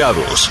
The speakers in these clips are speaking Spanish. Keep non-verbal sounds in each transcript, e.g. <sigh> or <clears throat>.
grados.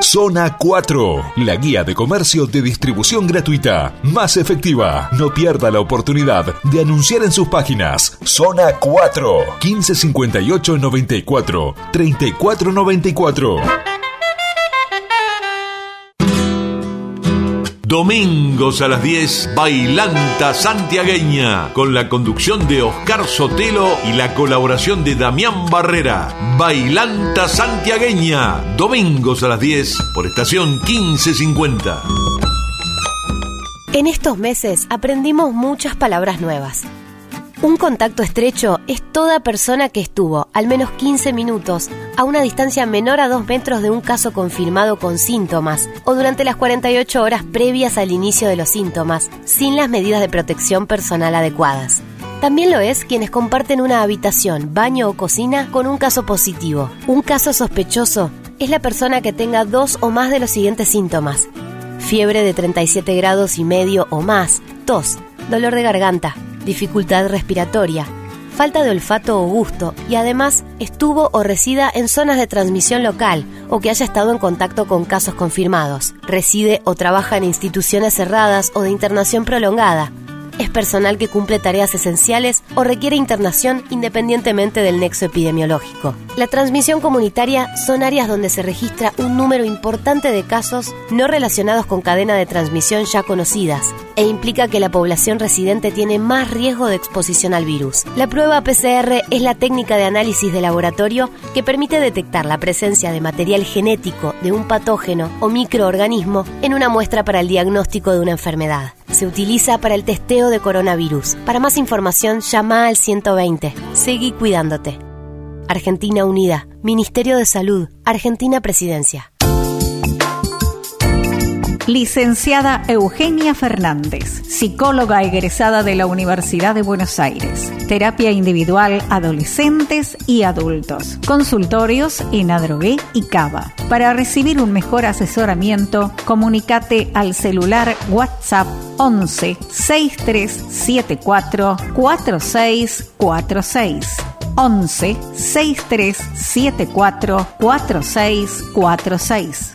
Zona 4, la guía de comercio de distribución gratuita, más efectiva. No pierda la oportunidad de anunciar en sus páginas. Zona 4, 1558 94 3494. Domingos a las 10, Bailanta Santiagueña, con la conducción de Oscar Sotelo y la colaboración de Damián Barrera. Bailanta Santiagueña, domingos a las 10, por estación 1550. En estos meses aprendimos muchas palabras nuevas. Un contacto estrecho es toda persona que estuvo al menos 15 minutos a una distancia menor a 2 metros de un caso confirmado con síntomas o durante las 48 horas previas al inicio de los síntomas sin las medidas de protección personal adecuadas. También lo es quienes comparten una habitación, baño o cocina con un caso positivo. Un caso sospechoso es la persona que tenga dos o más de los siguientes síntomas. Fiebre de 37 grados y medio o más, tos, dolor de garganta, dificultad respiratoria, falta de olfato o gusto y además estuvo o resida en zonas de transmisión local o que haya estado en contacto con casos confirmados, reside o trabaja en instituciones cerradas o de internación prolongada, es personal que cumple tareas esenciales o requiere internación independientemente del nexo epidemiológico. La transmisión comunitaria son áreas donde se registra un número importante de casos no relacionados con cadena de transmisión ya conocidas e implica que la población residente tiene más riesgo de exposición al virus. La prueba PCR es la técnica de análisis de laboratorio que permite detectar la presencia de material genético de un patógeno o microorganismo en una muestra para el diagnóstico de una enfermedad. Se utiliza para el testeo de coronavirus. Para más información, llama al 120. Seguí cuidándote. Argentina Unida, Ministerio de Salud, Argentina Presidencia. Licenciada Eugenia Fernández, psicóloga egresada de la Universidad de Buenos Aires. Terapia individual adolescentes y adultos. Consultorios en Adrogué y Cava. Para recibir un mejor asesoramiento, comunicate al celular WhatsApp 11 6374 4646. 11 6374 4646.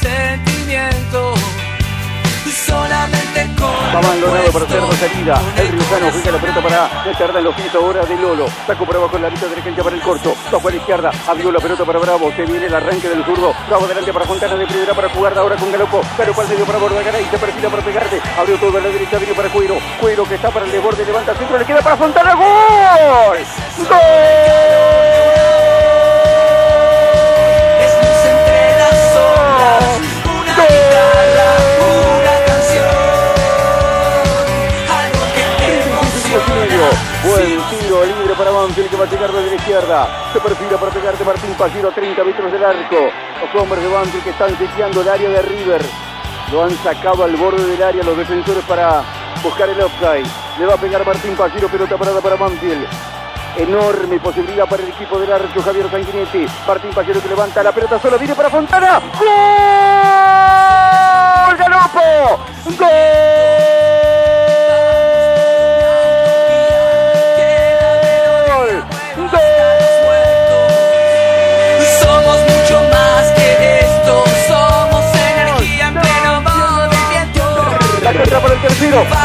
Sentimiento. Solamente con abandonado para hacer la salida. El Riojano juega la pelota para meterla en los pies ahora de Lolo. Saco por abajo la lista dirigente para el corto. Toca a la izquierda. Abrió la pelota para Bravo. Se viene el arranque del zurdo. Bravo delante para Fontana de primera para jugar ahora con Galopo. Galopo al medio para Bordagaray. Se perfila para pegarte. Abrió todo a la derecha. Vino para Cuero. Cuero que está para el desborde. Levanta centro. Le queda para Fontana. ¡Gol! ¡Gol! Buen tiro libre para Banfield que va a llegar desde la izquierda. Se perfila para pegarte Martín Pallero a 30 metros del arco. Los hombres de Banfield que están chequeando el área de River. Lo han sacado al borde del área los defensores para buscar el offside. Le va a pegar Martín Pallero, pelota parada para Banfield. Enorme posibilidad para el equipo del arco Javier Sanguinetti. Martín Pallero que levanta la pelota solo, viene para Fontana. ¡Gol! ¡Galopo! ¡Gol!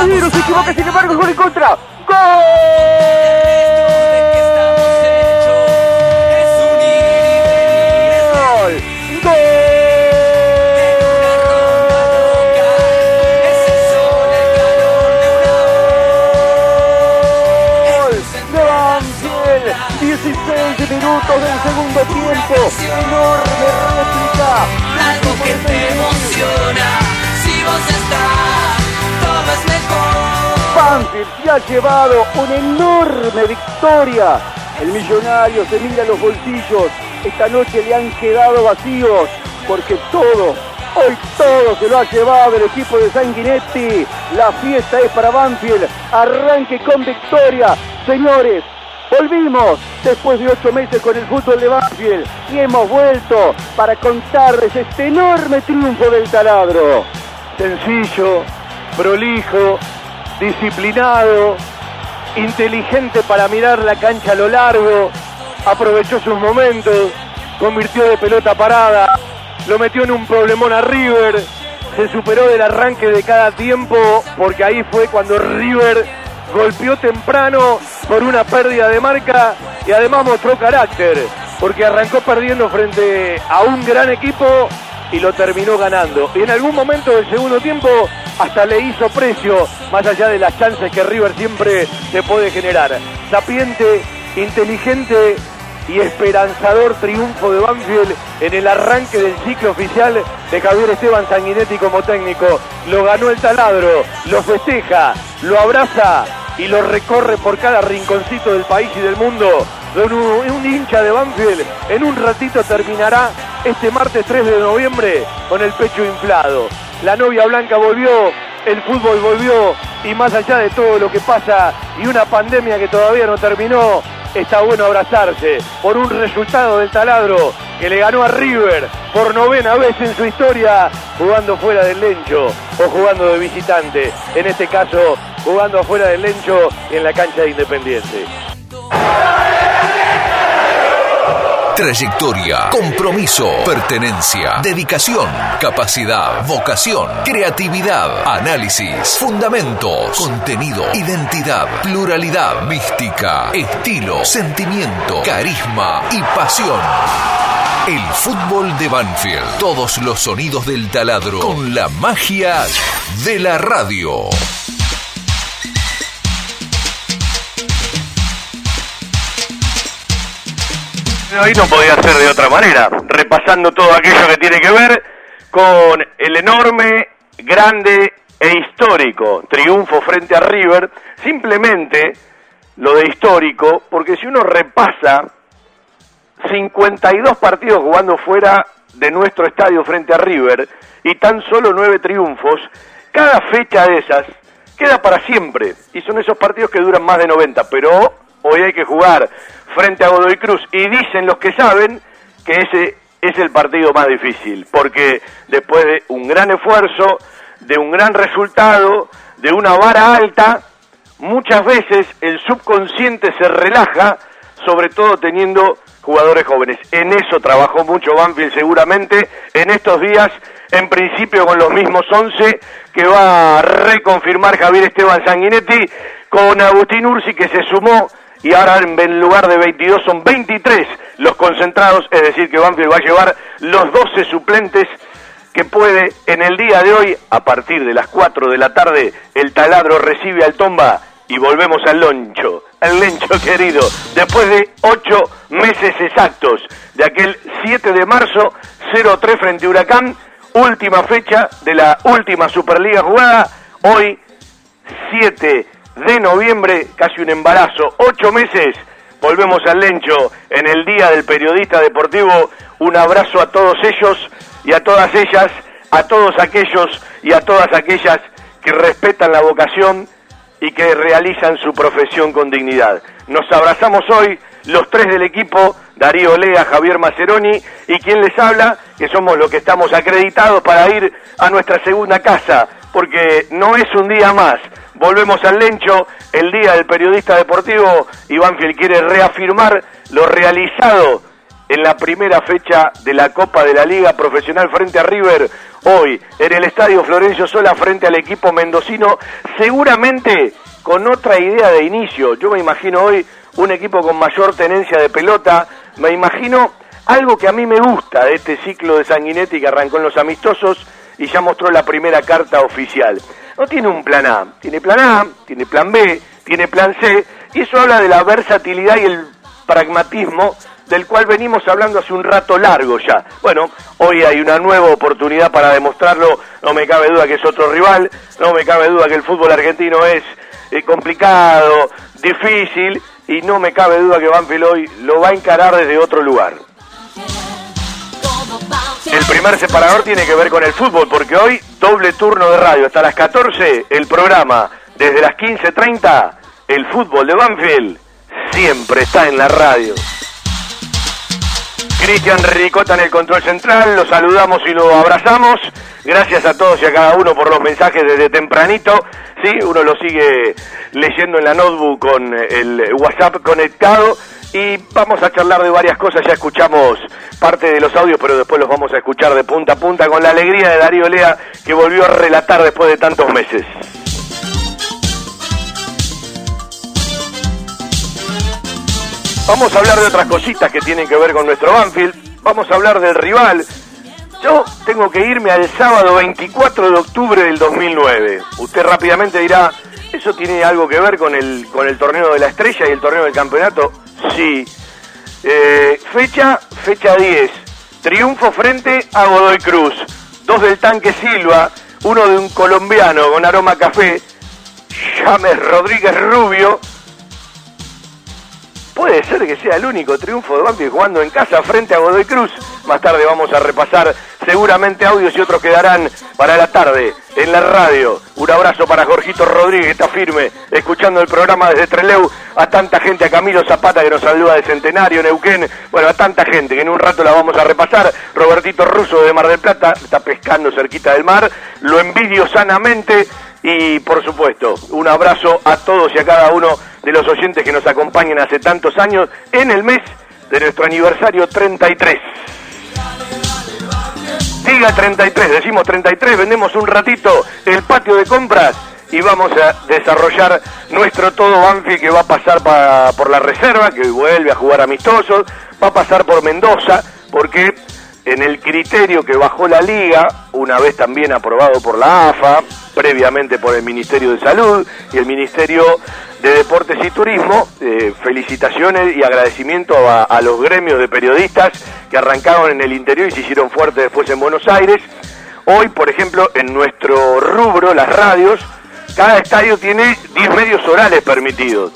Tercero. ¡Y no se equivoca, sin embargo, gol en contra! ¡Gol! ¡Gol! De Banfield. 16 minutos del segundo tiempo. Enorme que te emociona, Banfield se ha llevado una enorme victoria. El millonario se mira los bolsillos. Esta noche le han quedado vacíos porque todo, hoy todo se lo ha llevado el equipo de Sanguinetti. La fiesta es para Banfield. Arranque con victoria. Señores, volvimos después de ocho meses con el fútbol de Banfield y hemos vuelto para contarles este enorme triunfo del taladro. Sencillo, prolijo, disciplinado, inteligente para mirar la cancha a lo largo, aprovechó sus momentos, convirtió de pelota parada, lo metió en un problemón a River, se superó del arranque de cada tiempo, porque ahí fue cuando River golpeó temprano por una pérdida de marca y además mostró carácter, porque arrancó perdiendo frente a un gran equipo y lo terminó ganando. Y en algún momento del segundo tiempo hasta le hizo precio, más allá de las chances que River siempre se puede generar. Sapiente, inteligente y esperanzador triunfo de Banfield en el arranque del ciclo oficial de Javier Esteban Sanguinetti como técnico. Lo ganó el taladro, lo festeja, lo abraza y lo recorre por cada rinconcito del país y del mundo. Un, un hincha de Banfield en un ratito terminará este martes 3 de noviembre con el pecho inflado. La novia blanca volvió, el fútbol volvió y más allá de todo lo que pasa y una pandemia que todavía no terminó, está bueno abrazarse por un resultado del taladro que le ganó a River por novena vez en su historia jugando fuera del Lencho o jugando de visitante. En este caso, jugando afuera del Lencho en la cancha de Independiente. Trayectoria, compromiso, pertenencia, dedicación, capacidad, vocación, creatividad, análisis, fundamentos, contenido, identidad, pluralidad, mística, estilo, sentimiento, carisma y pasión. El fútbol de Banfield. Todos los sonidos del taladro con la magia de la radio. Hoy no podía ser de otra manera, repasando todo aquello que tiene que ver con el enorme, grande e histórico triunfo frente a River, simplemente lo de histórico, porque si uno repasa 52 partidos jugando fuera de nuestro estadio frente a River y tan solo 9 triunfos, cada fecha de esas queda para siempre y son esos partidos que duran más de 90, pero hoy hay que jugar frente a Godoy Cruz y dicen los que saben que ese es el partido más difícil, porque después de un gran esfuerzo, de un gran resultado, de una vara alta, muchas veces el subconsciente se relaja, sobre todo teniendo jugadores jóvenes. En eso trabajó mucho Banfield seguramente en estos días, en principio con los mismos 11 que va a reconfirmar Javier Esteban Sanguinetti, con Agustín Ursi que se sumó y ahora en lugar de 22 son 23 los concentrados, es decir que Banfield va a llevar los 12 suplentes que puede en el día de hoy, a partir de las 4 de la tarde, el taladro recibe al tomba y volvemos al loncho, al lencho querido, después de 8 meses exactos, de aquel 7 de marzo, 0-3 frente a Huracán, última fecha de la última Superliga jugada, hoy 7 de noviembre, casi un embarazo, ocho meses, volvemos al Lencho en el Día del Periodista Deportivo, un abrazo a todos ellos y a todas ellas, a todos aquellos y a todas aquellas que respetan la vocación y que realizan su profesión con dignidad. Nos abrazamos hoy los tres del equipo, Darío Lea, Javier Maceroni y quien les habla, que somos los que estamos acreditados para ir a nuestra segunda casa, porque no es un día más, volvemos al Lencho, el día del periodista deportivo, Iván Fiel quiere reafirmar lo realizado en la primera fecha de la Copa de la Liga Profesional frente a River, hoy en el Estadio Florencio Sola frente al equipo mendocino, seguramente con otra idea de inicio. Yo me imagino hoy un equipo con mayor tenencia de pelota, me imagino algo que a mí me gusta de este ciclo de Sanguinetti que arrancó en los amistosos y ya mostró la primera carta oficial no tiene un plan A, tiene plan A, tiene plan B, tiene plan C, y eso habla de la versatilidad y el pragmatismo del cual venimos hablando hace un rato largo ya. Bueno, hoy hay una nueva oportunidad para demostrarlo, no me cabe duda que es otro rival, no me cabe duda que el fútbol argentino es complicado, difícil, y no me cabe duda que Banfield hoy lo va a encarar desde otro lugar. El primer separador tiene que ver con el fútbol, porque hoy doble turno de radio. Hasta las 14 el programa. Desde las 15.30 el fútbol de Banfield siempre está en la radio. Cristian Ricota en el control central, lo saludamos y lo abrazamos. Gracias a todos y a cada uno por los mensajes desde tempranito. Sí, uno lo sigue leyendo en la notebook con el WhatsApp conectado y vamos a charlar de varias cosas. Ya escuchamos parte de los audios, pero después los vamos a escuchar de punta a punta con la alegría de Darío Lea, que volvió a relatar después de tantos meses. Vamos a hablar de otras cositas que tienen que ver con nuestro Banfield. Vamos a hablar del rival. Yo tengo que irme al sábado 24 de octubre del 2009. Usted rápidamente dirá, ¿eso tiene algo que ver con el, con el torneo de la estrella y el torneo del campeonato? Sí. Eh, fecha, fecha 10. Triunfo frente a Godoy Cruz. Dos del tanque Silva, uno de un colombiano con aroma café, James Rodríguez Rubio. Puede ser que sea el único triunfo de Banfield jugando en casa frente a Godoy Cruz. Más tarde vamos a repasar seguramente audios y otros quedarán para la tarde en la radio. Un abrazo para Jorgito Rodríguez, está firme, escuchando el programa desde Treleu, a tanta gente, a Camilo Zapata que nos saluda de Centenario, Neuquén, bueno, a tanta gente que en un rato la vamos a repasar. Robertito Russo de Mar del Plata, está pescando cerquita del mar, lo envidio sanamente y por supuesto, un abrazo a todos y a cada uno de los oyentes que nos acompañan hace tantos años en el mes de nuestro aniversario 33. Diga 33, decimos 33, vendemos un ratito el patio de compras y vamos a desarrollar nuestro todo Banfi que va a pasar por la reserva, que vuelve a jugar amistosos, va a pasar por Mendoza, porque en el criterio que bajó la liga, una vez también aprobado por la AFA, previamente por el Ministerio de Salud y el Ministerio de Deportes y Turismo, eh, felicitaciones y agradecimiento a, los gremios de periodistas que arrancaron en el interior y se hicieron fuertes después en Buenos Aires. Hoy, por ejemplo, en nuestro rubro, las radios, cada estadio tiene 10 medios orales permitidos.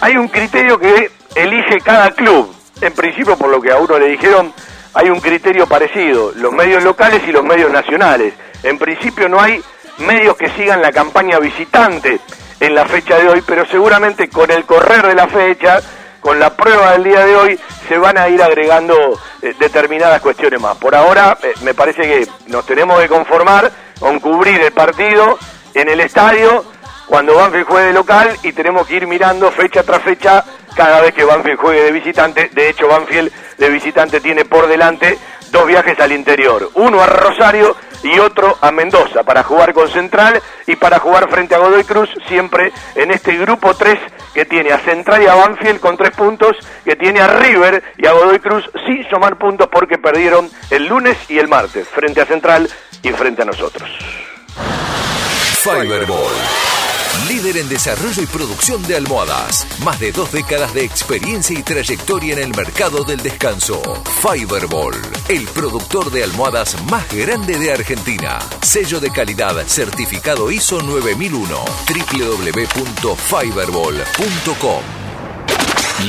Hay un criterio que elige cada club. En principio, por lo que a uno le dijeron, hay un criterio parecido, los medios locales y los medios nacionales. En principio no hay medios que sigan la campaña visitante en la fecha de hoy, pero seguramente con el correr de la fecha, con la prueba del día de hoy, se van a ir agregando eh, determinadas cuestiones más. Por ahora eh, me parece que nos tenemos que conformar con cubrir el partido en el estadio cuando Banfield juegue de local y tenemos que ir mirando fecha tras fecha cada vez que Banfield juegue de visitante. De hecho, Banfield de visitante tiene por delante dos viajes al interior, uno a Rosario y otro a Mendoza para jugar con Central y para jugar frente a Godoy Cruz, siempre en este grupo 3 que tiene a Central y a Banfield con tres puntos, que tiene a River y a Godoy Cruz sin sumar puntos porque perdieron el lunes y el martes frente a Central y frente a nosotros. Fiberball. Líder en desarrollo y producción de almohadas. Más de dos décadas de experiencia y trayectoria en el mercado del descanso. Fiberball, el productor de almohadas más grande de Argentina. Sello de calidad certificado ISO 9001. www.fiberball.com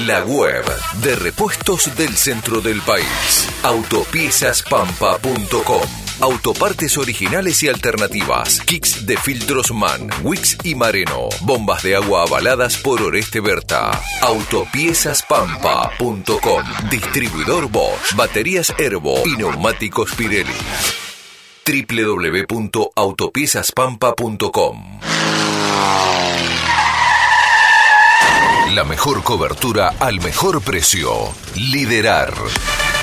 la web de repuestos del centro del país. Autopiezaspampa.com Autopartes originales y alternativas. Kicks de filtros MAN, Wix y Mareno. Bombas de agua avaladas por Oreste Berta. Autopiezaspampa.com. Distribuidor Bosch. Baterías Herbo y neumáticos Pirelli www.autopiezaspampa.com La mejor cobertura al mejor precio. Liderar.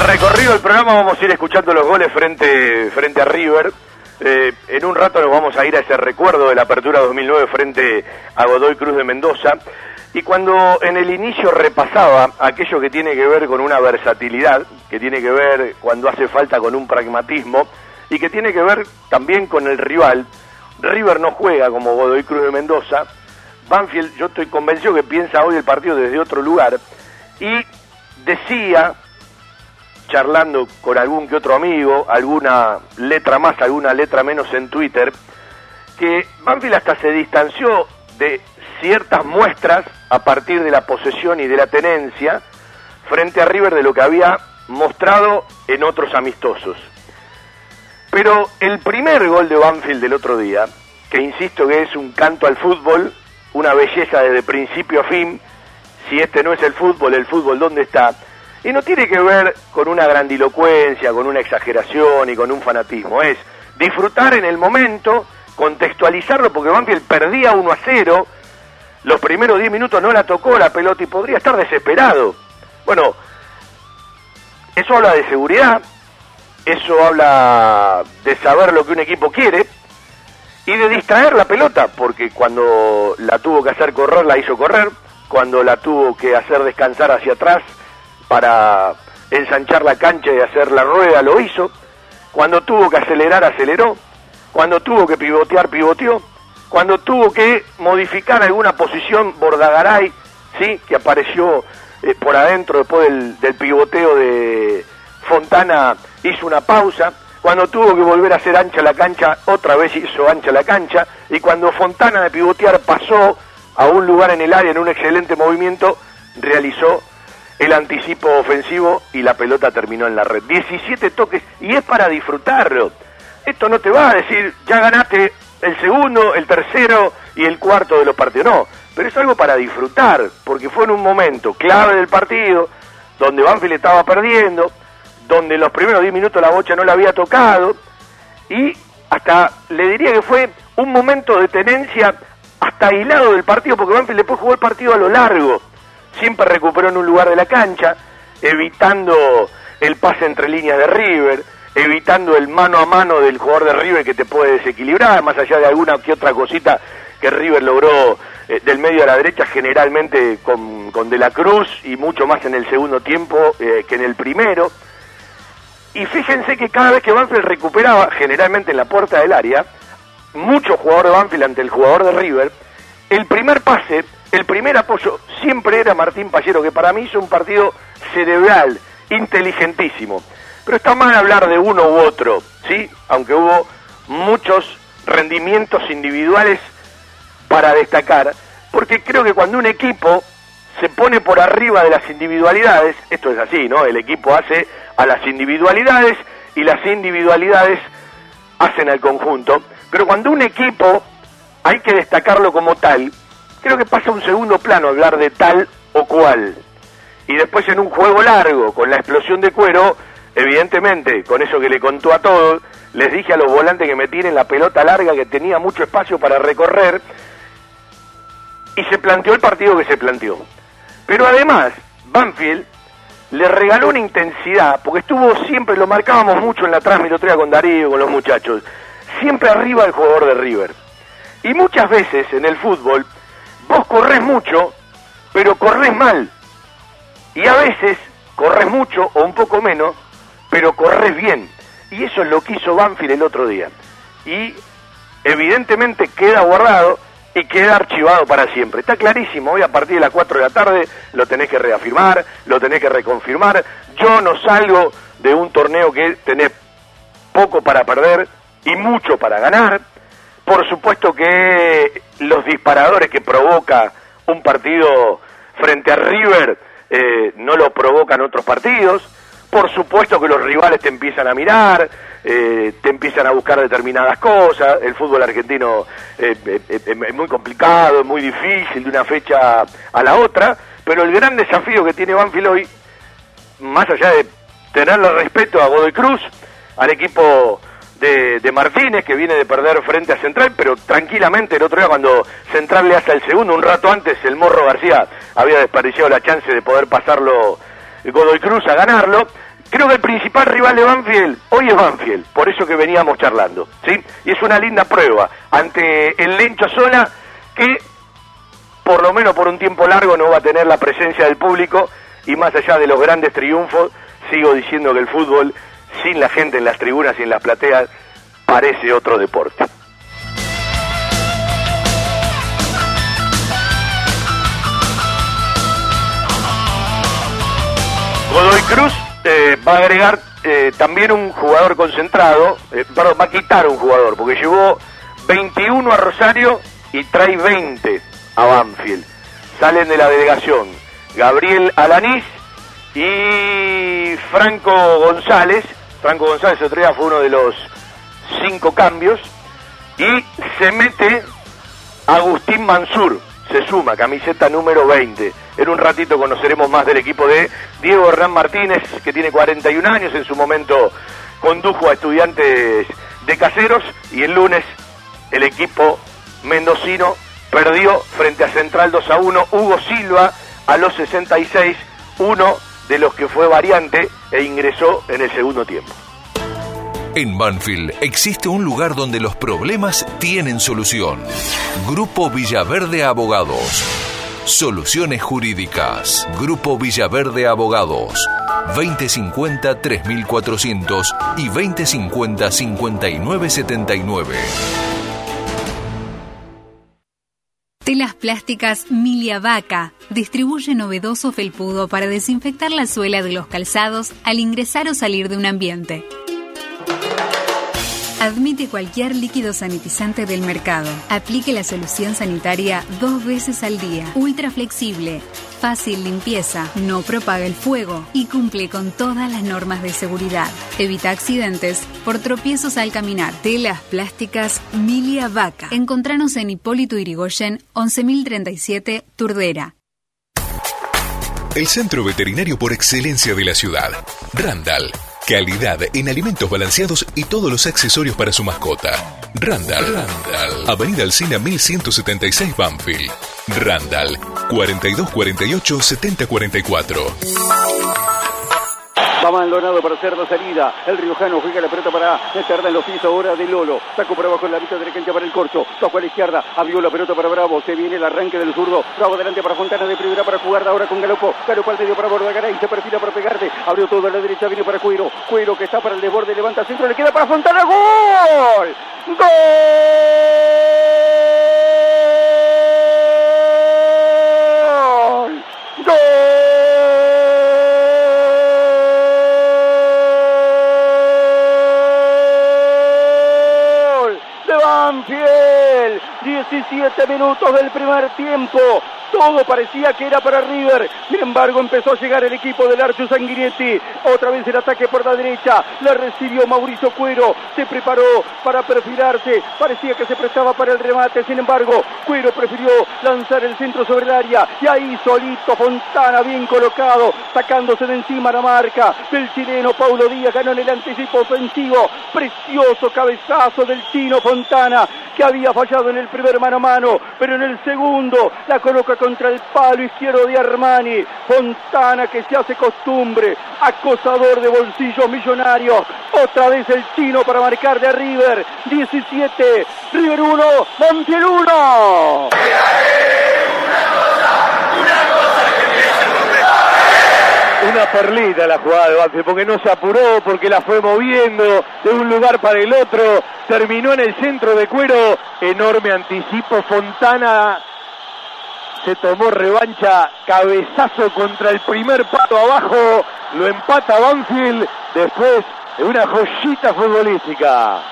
El recorrido del programa vamos a ir escuchando los goles frente, frente a River. Eh, en un rato nos vamos a ir a ese recuerdo de la apertura 2009 frente a Godoy Cruz de Mendoza. Y cuando en el inicio repasaba aquello que tiene que ver con una versatilidad, que tiene que ver cuando hace falta con un pragmatismo y que tiene que ver también con el rival, River no juega como Godoy Cruz de Mendoza. Banfield, yo estoy convencido que piensa hoy el partido desde otro lugar y decía charlando con algún que otro amigo, alguna letra más, alguna letra menos en Twitter, que Banfield hasta se distanció de ciertas muestras a partir de la posesión y de la tenencia frente a River de lo que había mostrado en otros amistosos. Pero el primer gol de Banfield del otro día, que insisto que es un canto al fútbol, una belleza desde principio a fin, si este no es el fútbol, el fútbol ¿dónde está? Y no tiene que ver con una grandilocuencia, con una exageración y con un fanatismo. Es disfrutar en el momento contextualizarlo porque Banfield perdía 1 a 0, los primeros 10 minutos no la tocó la pelota y podría estar desesperado. Bueno, eso habla de seguridad, eso habla de saber lo que un equipo quiere y de distraer la pelota, porque cuando la tuvo que hacer correr, la hizo correr, cuando la tuvo que hacer descansar hacia atrás para ensanchar la cancha y hacer la rueda, lo hizo, cuando tuvo que acelerar, aceleró, cuando tuvo que pivotear, pivoteó, cuando tuvo que modificar alguna posición, Bordagaray, ¿sí? que apareció eh, por adentro después del, del pivoteo de Fontana, hizo una pausa, cuando tuvo que volver a hacer ancha la cancha, otra vez hizo ancha la cancha, y cuando Fontana de pivotear pasó a un lugar en el área en un excelente movimiento, realizó el anticipo ofensivo y la pelota terminó en la red. 17 toques y es para disfrutarlo. Esto no te va a decir, ya ganaste el segundo, el tercero y el cuarto de los partidos, no, pero es algo para disfrutar, porque fue en un momento clave del partido, donde Banfield estaba perdiendo, donde en los primeros 10 minutos la bocha no la había tocado, y hasta le diría que fue un momento de tenencia hasta aislado del partido, porque Banfield después jugó el partido a lo largo, siempre recuperó en un lugar de la cancha, evitando el pase entre líneas de River, evitando el mano a mano del jugador de River que te puede desequilibrar, más allá de alguna que otra cosita que River logró eh, del medio a la derecha, generalmente con, con, De la Cruz y mucho más en el segundo tiempo eh, que en el primero. Y fíjense que cada vez que Banfield recuperaba, generalmente en la puerta del área, mucho jugador de Banfield ante el jugador de River, el primer pase, el primer apoyo siempre era Martín Pallero, que para mí hizo un partido cerebral, inteligentísimo. Pero está mal hablar de uno u otro, ¿sí? Aunque hubo muchos rendimientos individuales para destacar, porque creo que cuando un equipo se pone por arriba de las individualidades, esto es así, ¿no? El equipo hace a las individualidades y las individualidades hacen al conjunto, pero cuando un equipo hay que destacarlo como tal, creo que pasa un segundo plano hablar de tal o cual. Y después en un juego largo, con la explosión de cuero, evidentemente, con eso que le contó a todos, les dije a los volantes que me tiren la pelota larga, que tenía mucho espacio para recorrer, y se planteó el partido que se planteó. Pero además, Banfield le regaló una intensidad, porque estuvo siempre, lo marcábamos mucho en la transmitoría con Darío, con los muchachos, siempre arriba el jugador de River. Y muchas veces en el fútbol, vos corres mucho, pero corres mal. Y a veces corres mucho o un poco menos, pero corres bien. Y eso es lo que hizo Banfield el otro día. Y evidentemente queda guardado y queda archivado para siempre. Está clarísimo, hoy a partir de las 4 de la tarde lo tenés que reafirmar, lo tenés que reconfirmar. Yo no salgo de un torneo que tenés poco para perder y mucho para ganar. Por supuesto que los disparadores que provoca un partido frente a River eh, no lo provocan otros partidos. Por supuesto que los rivales te empiezan a mirar, eh, te empiezan a buscar determinadas cosas. El fútbol argentino eh, eh, eh, es muy complicado, es muy difícil de una fecha a la otra, pero el gran desafío que tiene Banfield hoy, más allá de tenerle respeto a Godoy Cruz, al equipo de, Martínez, que viene de perder frente a Central, pero tranquilamente el otro día cuando Central le hace el segundo, un rato antes, el Morro García había desperdiciado la chance de poder pasarlo Godoy Cruz a ganarlo. Creo que el principal rival de Banfield hoy es Banfield, por eso que veníamos charlando, ¿sí? Y es una linda prueba ante el Lencho Sola que por lo menos por un tiempo largo no va a tener la presencia del público y más allá de los grandes triunfos, sigo diciendo que el fútbol sin la gente en las tribunas y en las plateas parece otro deporte. Godoy Cruz eh, va a agregar eh, también un jugador concentrado, eh, perdón, va a quitar un jugador, porque llevó 21 a Rosario y trae 20 a Banfield. Salen de la delegación Gabriel Alanís y Franco González. Franco González otro fue uno de los cinco cambios. Y se mete Agustín Mansur, se suma, camiseta número 20. En un ratito conoceremos más del equipo de Diego Hernán Martínez, que tiene 41 años, en su momento condujo a estudiantes de caseros y el lunes el equipo mendocino perdió frente a Central 2 a 1. Hugo Silva a los 66, uno de los que fue variante e ingresó en el segundo tiempo. En Banfield existe un lugar donde los problemas tienen solución. Grupo Villaverde Abogados. Soluciones Jurídicas. Grupo Villaverde Abogados. 2050-3400 y 2050-5979. Telas plásticas Milia Vaca distribuye novedoso felpudo para desinfectar la suela de los calzados al ingresar o salir de un ambiente. Admite cualquier líquido sanitizante del mercado. Aplique la solución sanitaria dos veces al día. Ultra flexible, fácil limpieza, no propaga el fuego y cumple con todas las normas de seguridad. Evita accidentes por tropiezos al caminar. Telas plásticas Milia Vaca. Encontranos en Hipólito Irigoyen, 11037 Turdera. El centro veterinario por excelencia de la ciudad. Randall Calidad en alimentos balanceados y todos los accesorios para su mascota. Randall. Randall. Avenida Alcina 1176 Banfield. Randall. 4248-7044. Va Maldonado para hacer la salida. El Riojano juega la pelota para meterla en los pies ahora de Lolo. Saco por abajo en la vista de la para el corcho. Toco a la izquierda. Abrió la pelota para Bravo. Se viene el arranque del zurdo. Bravo adelante para Fontana de primera para jugar ahora con Galopo. Galopo al medio para Bordagaray. Se perfila para pegarte. Abrió todo a la derecha. Viene para Cuero. Cuero que está para el desborde. Levanta centro. Le queda para Fontana. ¡Gol! ¡Gol! Banfield. 17 minutos del primer tiempo. Todo parecía que era para River. Sin embargo, empezó a llegar el equipo del Archo Sanguinetti. Otra vez el ataque por la derecha. La recibió Mauricio Cuero. Se preparó para perfilarse. Parecía que se prestaba para el remate. Sin embargo, Cuero prefirió lanzar el centro sobre el área. Y ahí solito Fontana, bien colocado, sacándose de encima la marca del chileno Paulo Díaz. Ganó en el anticipo ofensivo. Precioso cabezazo del chino Fontana, que había fallado en el primer mano a mano. Pero en el segundo la coloca contra el palo izquierdo de Armani. Fontana que se hace costumbre. Acosador de bolsillos millonarios. Otra vez el chino para marcar de River. 17. River 1. Montiel 1. Una perlita la jugada de Banfield, porque no se apuró, porque la fue moviendo de un lugar para el otro. Terminó en el centro de cuero. Enorme anticipo. Fontana se tomó revancha, cabezazo contra el primer pato abajo, lo empata Banfield después de una joyita futbolística.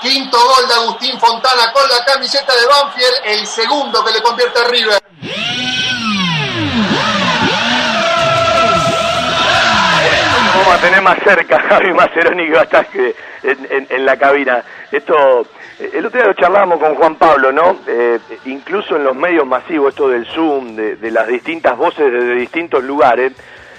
Quinto gol de Agustín Fontana con la camiseta de Banfield, el segundo que le convierte a River. Vamos a tener más cerca a <laughs> Javi Maceroni que va a estar en, en la cabina. Esto el otro día lo charlábamos con Juan Pablo, ¿no? Eh, incluso en los medios masivos, esto del Zoom, de, las distintas voces desde distintos lugares,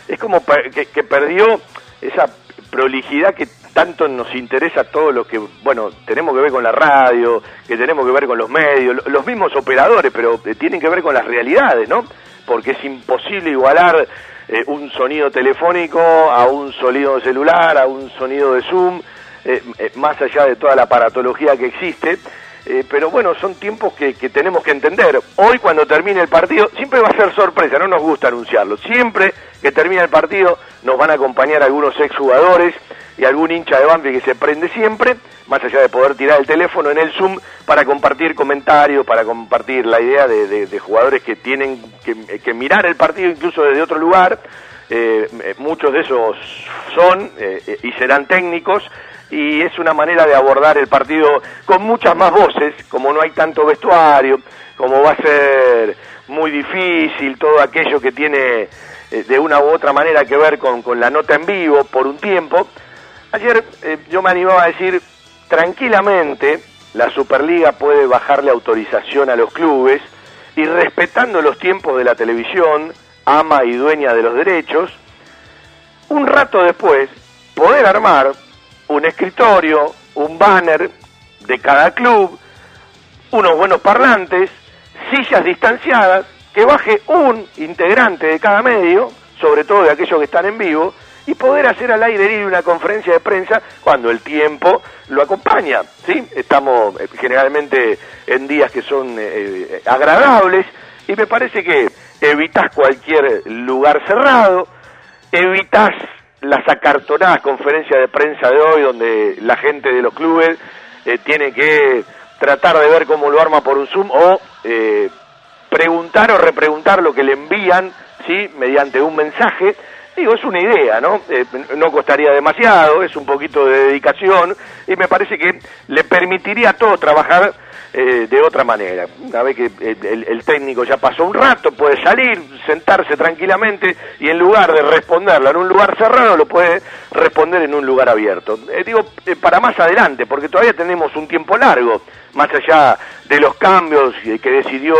es como que, perdió esa prolijidad que tanto nos interesa a todos los que, bueno, tenemos que ver con la radio, que tenemos que ver con los medios, los mismos operadores, pero eh, tienen que ver con las realidades, ¿no? Porque es imposible igualar eh, un sonido telefónico a un sonido celular, a un sonido de Zoom eh, eh, más allá de toda la aparatología que existe. Eh, pero bueno, son tiempos que, tenemos que entender. Hoy cuando termine el partido, siempre va a ser sorpresa, no nos gusta anunciarlo. Siempre que termine el partido nos van a acompañar algunos exjugadores y algún hincha de Banfield que se prende siempre, más allá de poder tirar el teléfono en el Zoom para compartir comentarios, para compartir la idea de, jugadores que tienen que, mirar el partido incluso desde otro lugar. muchos de esos son y serán técnicos y es una manera de abordar el partido con muchas más voces, como no hay tanto vestuario, como va a ser muy difícil todo aquello que tiene eh, de una u otra manera que ver con, con la nota en vivo por un tiempo. Ayer eh, yo me animaba a decir, tranquilamente, la Superliga puede bajarle autorización a los clubes y respetando los tiempos de la televisión, ama y dueña de los derechos, un rato después poder armar un escritorio, un banner de cada club, unos buenos parlantes, sillas distanciadas, que baje un integrante de cada medio, sobre todo de aquellos que están en vivo, y poder hacer al aire libre una conferencia de prensa cuando el tiempo lo acompaña, ¿sí? Estamos eh, generalmente en días que son eh, eh, agradables y me parece que evitas cualquier lugar cerrado, evitas las acartonadas conferencias de prensa de hoy donde la gente de los clubes tiene que tratar de ver cómo lo arma por un Zoom o preguntar o repreguntar lo que le envían, ¿sí? Mediante un mensaje Digo, es una idea, ¿no? Eh, no costaría demasiado, es un poquito de dedicación y me parece que le permitiría a todos trabajar eh, de otra manera. Una vez que el, técnico ya pasó un rato, puede salir, sentarse tranquilamente y en lugar de responderlo en un lugar cerrado, lo puede responder en un lugar abierto. Eh, digo, para más adelante, porque todavía tenemos un tiempo largo, más allá de los cambios que decidió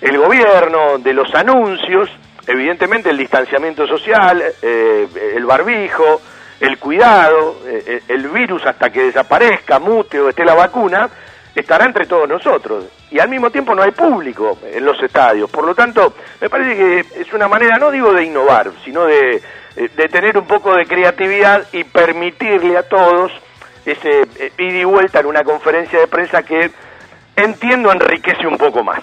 el gobierno, de los anuncios, evidentemente el distanciamiento social, eh, el barbijo, el cuidado, eh, el virus hasta que desaparezca, mute o esté la vacuna, estará entre todos nosotros. Y al mismo tiempo no hay público en los estadios. Por lo tanto, me parece que es una manera, no digo de innovar, sino de, eh, tener un poco de creatividad y permitirle a todos ese ida y vuelta en una conferencia de prensa que entiendo enriquece un poco más.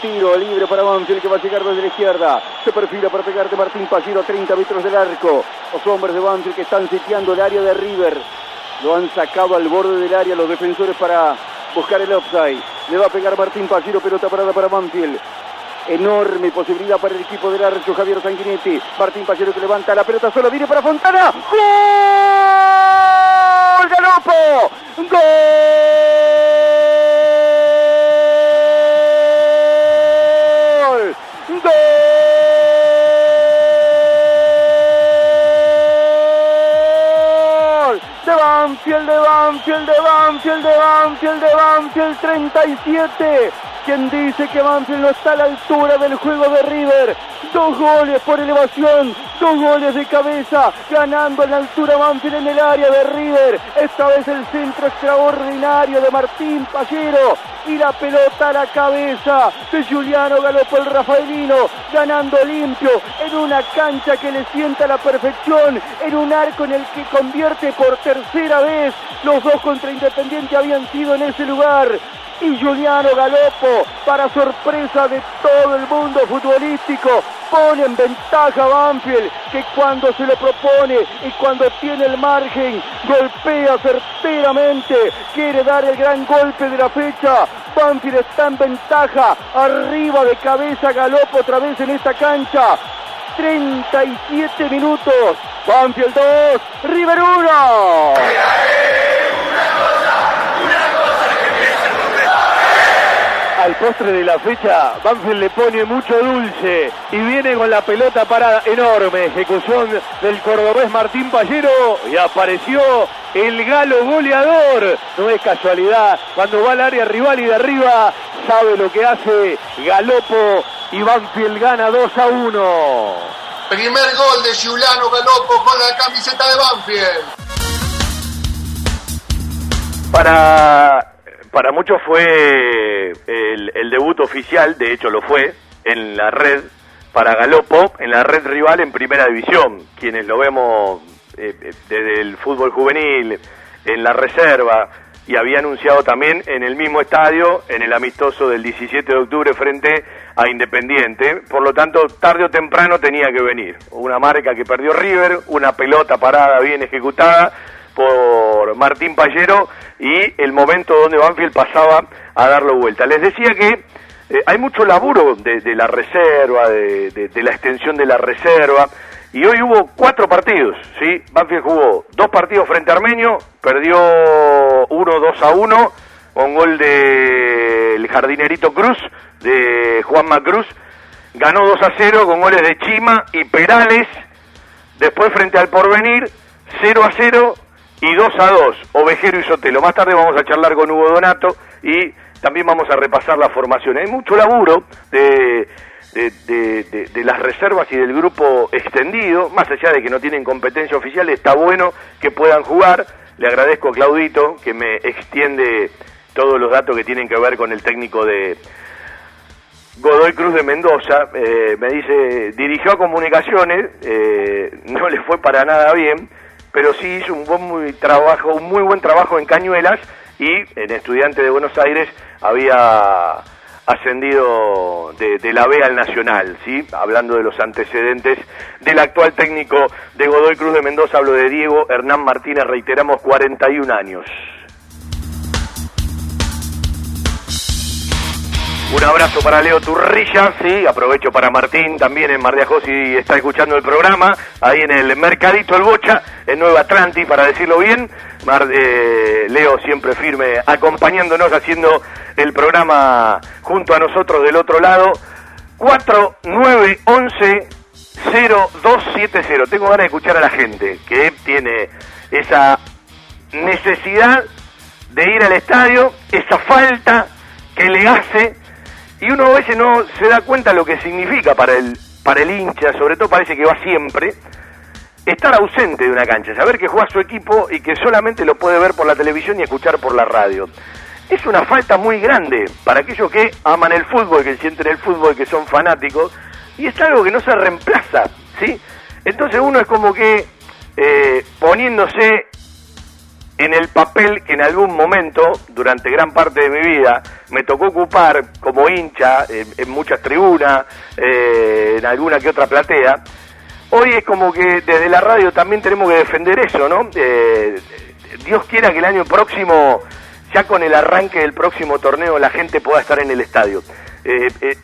Tiro libre para Banfield que va a llegar desde la izquierda. Se perfila para pegarte Martín Pallero a 30 metros del arco. Los hombres de Banfield que están sitiando el área de River. Lo han sacado al borde del área los defensores para buscar el offside. Le va a pegar Martín Pallero, pelota parada para Banfield. Enorme posibilidad para el equipo del Archo Javier Sanguinetti. Martín Pallero que levanta la pelota solo, viene para Fontana. ¡Gol! ¡Galopo! ¡Gol! ¡Gol! De Banfield, de Banfield, de Banfield, de Banfield, de Banfield, 37. Quien dice que Banfield no está a la altura del juego de River. Dos goles por elevación, dos goles de cabeza, ganando en altura Banfield en el área de River. Esta vez el centro extraordinario de Martín Pallero y la pelota a la cabeza de Juliano Galopo el Rafaelino, ganando limpio en una cancha que le sienta a la perfección, en un arco en el que convierte por tercera vez. Los dos contra Independiente habían sido en ese lugar y Juliano Galopo, para sorpresa de todo el mundo futbolístico, pone en ventaja a Banfield, que cuando se le propone y cuando tiene el margen, golpea certeramente, quiere dar el gran golpe de la fecha. Banfield está en ventaja, arriba de cabeza Galopo otra vez en esta cancha. 37 minutos, Banfield 2, River 1. Al postre de la fecha, Banfield le pone mucho dulce y viene con la pelota parada. Enorme ejecución del cordobés Martín Pallero y apareció el galo goleador. No es casualidad, cuando va al área rival y de arriba sabe lo que hace Galopo y Banfield gana 2 a 1. Primer gol de Giuliano Galopo con la camiseta de Banfield. Para, para muchos fue el, el debut oficial, de hecho lo fue, en la red para Galopo, en la red rival en primera división. Quienes lo vemos eh, eh, desde el fútbol juvenil, en la reserva, y había anunciado también en el mismo estadio, en el amistoso del 17 de octubre frente a Independiente. Por lo tanto, tarde o temprano tenía que venir. Una marca que perdió River, una pelota parada bien ejecutada por Martín Pallero y el momento donde Banfield pasaba a darlo vuelta. Les decía que eh, hay mucho laburo de, la reserva, de, la extensión de la reserva. Y hoy hubo cuatro partidos, ¿sí? Banfield jugó dos partidos frente a Armenio, perdió 1-2 a 1 con gol del jardinerito Cruz, de Juanma Cruz. Ganó 2 a 0 con goles de Chima y Perales. Después frente al Porvenir, 0 a 0 y 2 a 2, Ovejero y Sotelo. Más tarde vamos a charlar con Hugo Donato y también vamos a repasar la formación. Hay mucho laburo de de, las reservas y del grupo extendido, más allá de que no tienen competencia oficial, está bueno que puedan jugar. Le agradezco a Claudito que me extiende todos los datos que tienen que ver con el técnico de Godoy Cruz de Mendoza. Eh, me dice, dirigió a comunicaciones, eh, no le fue para nada bien, pero sí hizo un buen muy trabajo, un muy buen trabajo en Cañuelas y en Estudiante de Buenos Aires había ascendido de, de, la B al Nacional, ¿sí? Hablando de los antecedentes del actual técnico de Godoy Cruz de Mendoza, hablo de Diego Hernán Martínez, reiteramos 41 años. Un abrazo para Leo Turrilla, sí, aprovecho para Martín, también en Mar de Ajó, si está escuchando el programa, ahí en el Mercadito El Bocha, en Nueva Atlanti, para decirlo bien. Mar, eh, Leo siempre firme, acompañándonos, haciendo el programa junto a nosotros del otro lado. 4911 0270. Tengo ganas de escuchar a la gente que tiene esa necesidad de ir al estadio, esa falta que le hace y uno a veces no se da cuenta lo que significa para el para el hincha, sobre todo parece que va siempre estar ausente de una cancha, saber que juega su equipo y que solamente lo puede ver por la televisión y escuchar por la radio. Es una falta muy grande para aquellos que aman el fútbol, que sienten el fútbol, que son fanáticos, y es algo que no se reemplaza, ¿sí? Entonces uno es como que eh, poniéndose en el papel que en algún momento, durante gran parte de mi vida, me tocó ocupar como hincha en, muchas tribunas, eh, en alguna que otra platea, hoy es como que desde la radio también tenemos que defender eso, ¿no? Eh, Dios quiera que el año próximo, ya con el arranque del próximo torneo, la gente pueda estar en el estadio. Eh, eh,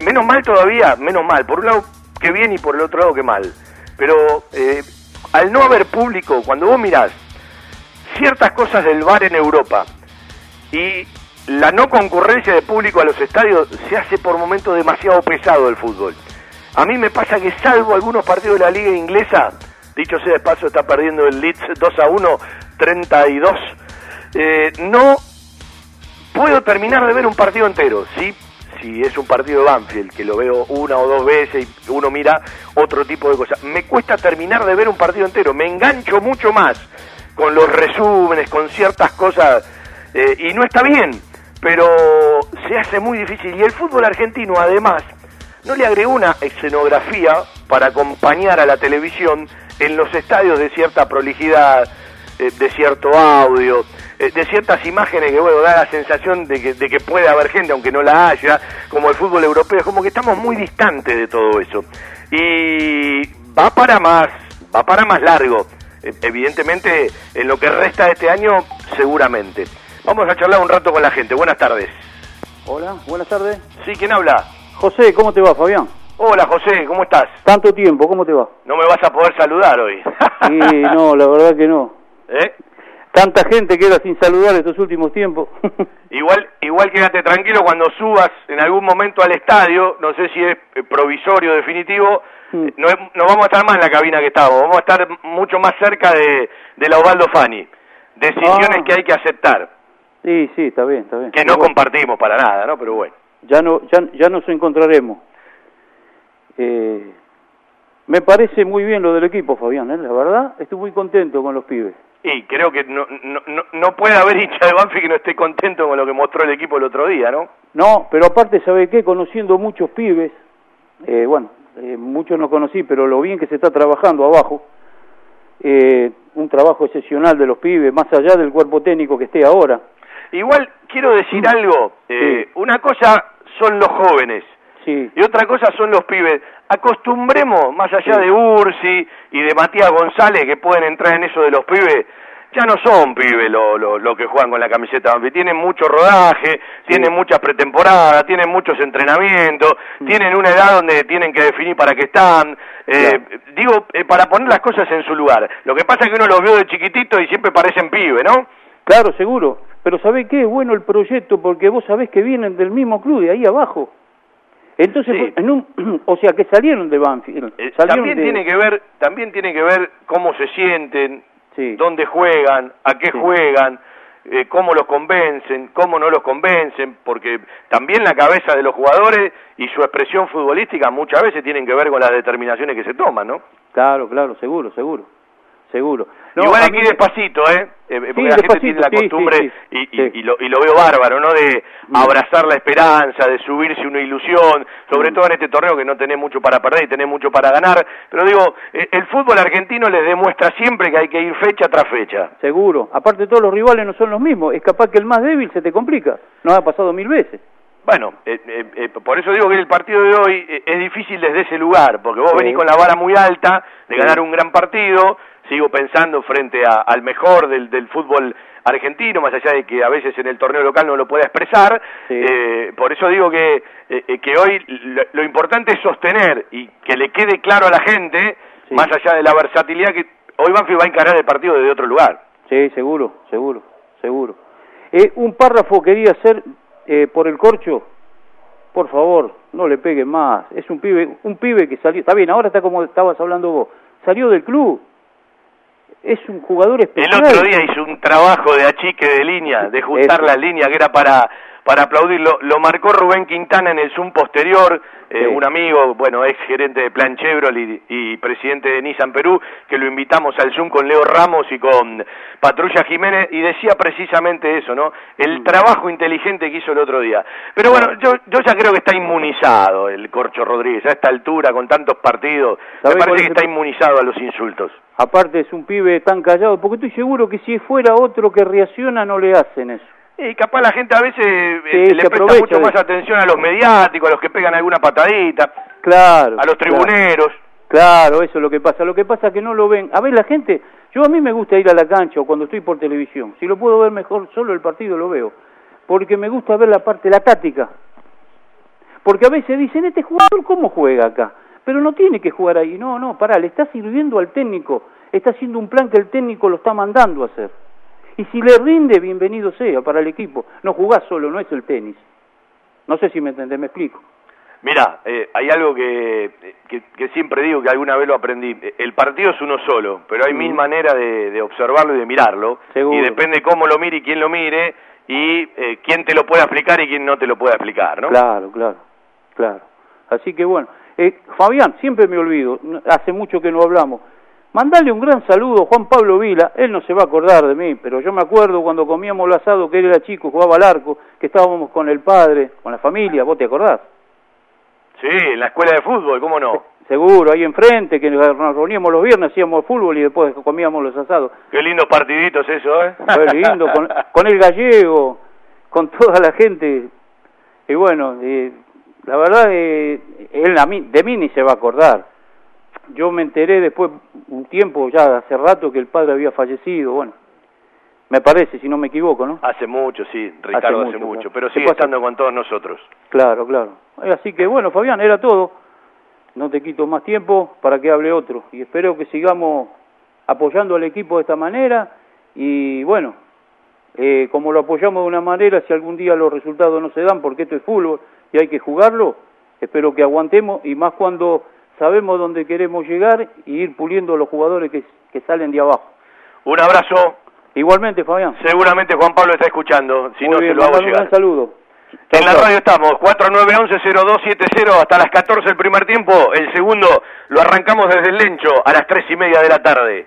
menos mal todavía, menos mal, por un lado que bien y por el otro lado que mal. Pero eh, al no haber público, cuando vos mirás ciertas cosas del bar en Europa y la no concurrencia de público a los estadios se hace por momentos demasiado pesado el fútbol. A mí me pasa que salvo algunos partidos de la liga inglesa, dicho sea de paso está perdiendo el Leeds 2 a 1, 32, eh, no puedo terminar de ver un partido entero, ¿sí? Si es un partido de Banfield, que lo veo una o dos veces y uno mira otro tipo de cosas. Me cuesta terminar de ver un partido entero, me engancho mucho más con los resúmenes, con ciertas cosas, eh, y no está bien, pero se hace muy difícil. Y el fútbol argentino, además, no le agregó una escenografía para acompañar a la televisión en los estadios de cierta prolijidad, eh, de cierto audio, eh, de ciertas imágenes que, bueno, da la sensación de que, de que puede haber gente, aunque no la haya, como el fútbol europeo, como que estamos muy distantes de todo eso. Y va para más, va para más largo evidentemente en lo que resta de este año seguramente. Vamos a charlar un rato con la gente. Buenas tardes. Hola, buenas tardes. Sí, ¿quién habla? José, ¿cómo te va, Fabián? Hola, José, ¿cómo estás? Tanto tiempo, ¿cómo te va? No me vas a poder saludar hoy. Sí, no, la verdad que no. <laughs> ¿Eh? Tanta gente queda sin saludar estos últimos tiempos. <laughs> igual, igual quédate tranquilo cuando subas en algún momento al estadio, no sé si es provisorio o definitivo, no, no, vamos a estar más en la cabina que estábamos, vamos a estar mucho más cerca de, de la Osvaldo Fani. Decisiones ah. que hay que aceptar. Sí, sí, está bien, está bien. Que no compartimos para nada, ¿no? Pero bueno. Ya, no, ya, ya nos encontraremos. Eh, me parece muy bien lo del equipo, Fabián, ¿eh? la verdad, estoy muy contento con los pibes. Y creo que no, no, no, no puede haber hincha de Banfield que no esté contento con lo que mostró el equipo el otro día, ¿no? No, pero aparte, ¿sabe qué? Conociendo muchos pibes, eh, bueno, eh, muchos no conocí, pero lo bien que se está trabajando abajo, eh, un trabajo excepcional de los pibes, más allá del cuerpo técnico que esté ahora. Igual quiero decir algo, eh, una cosa son los jóvenes Sí, y otra cosa son los pibes. Acostumbremos, más allá Sí. de Ursi y de Matías González, que pueden entrar en eso de los pibes, ya no son pibes lo, lo, lo que juegan con la camiseta Banfield. Tienen mucho rodaje, tienen muchas pretemporadas, tienen muchos entrenamientos, Mm. tienen una edad donde tienen que definir para qué están. Eh, Digo, eh, para poner las cosas en su lugar. Lo que pasa es que uno los vio de chiquitito y siempre parecen pibes, ¿no? claro, seguro. Pero ¿sabe qué? Es bueno el proyecto porque vos sabés que vienen del mismo club, de ahí abajo. Entonces, Sí. en un, <clears throat> o sea, que salieron de Banfield. Eh, salieron también de- tiene que ver también tiene que ver cómo se sienten Sí. dónde juegan a qué juegan eh, cómo los convencen cómo no los convencen porque también la cabeza de los jugadores y su expresión futbolística muchas veces tienen que ver con las determinaciones que se toman no Claro, claro, seguro, seguro, seguro. No, igual a aquí mí- despacito eh Eh, porque Sí, la gente tiene la costumbre sí, sí. Y, y- y lo, y lo veo bárbaro no de abrazar la esperanza de subirse una ilusión sobre todo en este torneo que no tenés mucho para perder y tenés mucho para ganar pero digo eh, el fútbol argentino les demuestra siempre que hay que ir fecha tras fecha Seguro. Aparte todos los rivales no son los mismos. Es capaz que el más débil se te complica. Nos ha pasado mil veces. Bueno, eh, eh, eh, por eso digo que el partido de hoy eh, es difícil desde ese lugar, porque vos venís con la vara muy alta de ganar un gran partido, sigo pensando frente a- al mejor del, del fútbol argentino, más allá de que a veces en el torneo local no lo pueda expresar, Sí. eh, por eso digo que, eh, eh, que hoy lo, lo importante es sostener y que le quede claro a la gente, Sí. más allá de la versatilidad, que hoy Banfield va a encarar el partido desde otro lugar. Sí, seguro, seguro, seguro. Eh, un párrafo quería hacer eh, por el corcho. Por favor, no le peguen más. Es un pibe, un pibe que salió. Está bien, ahora está como estabas hablando vos. Salió del club. Es un jugador El especial. otro día hizo un trabajo de achique de línea, de juntar las líneas, que era para, para aplaudirlo. Lo marcó Rubén Quintana en el Zoom posterior, eh, Sí. un amigo, bueno, ex gerente de Plan Chevrolet y, y presidente de Nissan Perú, que lo invitamos al Zoom con Leo Ramos y con Patrulla Jiménez, y decía precisamente eso, ¿no? El trabajo inteligente que hizo el otro día. Pero bueno, yo, yo ya creo que está inmunizado el Corcho Rodríguez, a esta altura, con tantos partidos, me ¿Sabe cuál parece que el- está inmunizado a los insultos. Aparte es un pibe tan callado, porque estoy seguro que si fuera otro que reacciona no le hacen eso. Y capaz la gente a veces eh, Sí, le presta mucho de más atención a los mediáticos, a los que pegan alguna patadita, Claro. a los claro. tribuneros. Claro, eso es lo que pasa. Lo que pasa es que no lo ven. A ver, la gente, yo a mí me gusta ir a la cancha o cuando estoy por televisión. Si lo puedo ver mejor, solo el partido lo veo. Porque me gusta ver la parte, la táctica. Porque a veces dicen, este jugador, ¿cómo juega acá? Pero no tiene que jugar ahí. No, no, pará, le está sirviendo al técnico. Está haciendo un plan que el técnico lo está mandando a hacer. Y si le rinde, bienvenido sea para el equipo. No jugás solo, no es el tenis. No sé si me entendés, me explico. Mira, eh, hay algo que, que, que siempre digo que alguna vez lo aprendí. El partido es uno solo, pero hay mil maneras de, de observarlo y de mirarlo. Seguro. Y depende cómo lo mire y quién lo mire, y eh, quién te lo pueda explicar y quién no te lo pueda explicar, ¿no? Claro, claro, claro. Así que bueno, eh, Fabián, siempre me olvido, hace mucho que no hablamos. Mandale un gran saludo a Juan Pablo Vila, él no se va a acordar de mí, pero yo me acuerdo cuando comíamos el asado que él era chico, jugaba al arco, que estábamos con el padre, con la familia, ¿vos te acordás? Sí, en la escuela de fútbol, ¿cómo no? Seguro, ahí enfrente, que nos reuníamos los viernes, hacíamos fútbol y después comíamos los asados. Qué lindos partiditos eso, ¿eh? Fue lindo, con, <laughs> con el gallego, con toda la gente. Y bueno, eh, la verdad, eh, él a mí, de mí ni se va a acordar. Yo me enteré después, un tiempo ya, hace rato, que el padre había fallecido, bueno, me parece, si no me equivoco, ¿no? Hace mucho, sí, Ricardo hace, mucho, mucho, claro. pero ¿Qué sigue pasa? estando con todos nosotros. Claro, claro. Eh, Así que bueno, Fabián, era todo. No te quito más tiempo para que hable otro. Y espero que sigamos apoyando al equipo de esta manera. Y bueno, eh, como lo apoyamos de una manera, si algún día los resultados no se dan, porque esto es fútbol y hay que jugarlo, espero que aguantemos y más cuando sabemos dónde queremos llegar y ir puliendo los jugadores que, que salen de abajo. Un abrazo. Igualmente, Fabián. Seguramente Juan Pablo está escuchando, si Muy no bien, se lo hago un llegar. gran saludo. En la radio estamos, 4911-0270 hasta las 14 el primer tiempo, el segundo lo arrancamos desde el Lencho a las 3 y media de la tarde.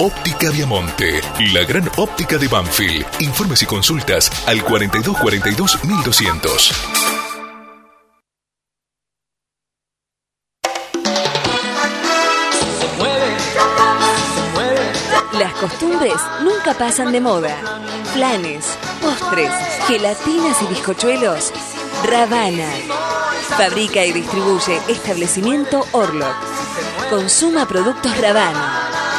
Óptica Viamonte, la gran óptica de Banfield. Informes y consultas al 4242 1200. Las costumbres nunca pasan de moda. Planes, postres, gelatinas y bizcochuelos. Ravana. Fabrica y distribuye establecimiento Orlok. Consuma productos Ravana.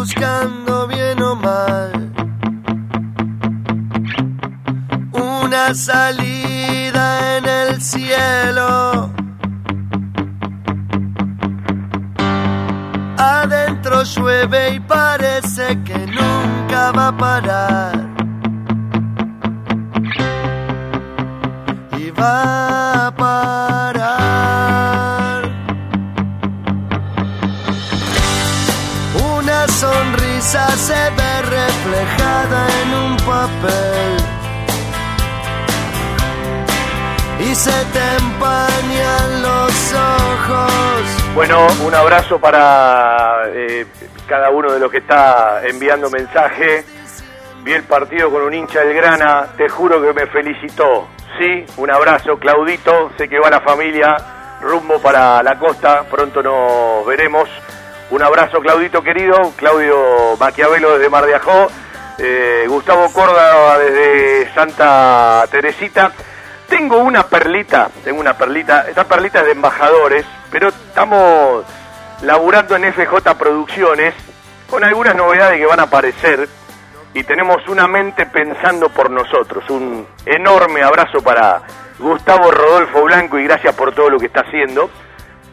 buscando bien o mal una salida en el cielo. Adentro llueve y parece que nunca va a parar. Y va a parar. Sonrisa se ve reflejada en un papel. Y se te empañan los ojos. Bueno, un abrazo para eh, cada uno de los que está enviando mensaje. Vi el partido con un hincha del Grana, te juro que me felicitó. Sí, un abrazo, Claudito. Sé que va la familia rumbo para la costa, pronto nos veremos. Un abrazo, Claudito querido. Claudio Maquiavelo desde Mar de Ajó. eh, Gustavo Córdoba desde Santa Teresita. Tengo una perlita, tengo una perlita. Esta perlita es de embajadores, pero estamos laburando en FJ Producciones con algunas novedades que van a aparecer y tenemos una mente pensando por nosotros. Un enorme abrazo para Gustavo Rodolfo Blanco y gracias por todo lo que está haciendo.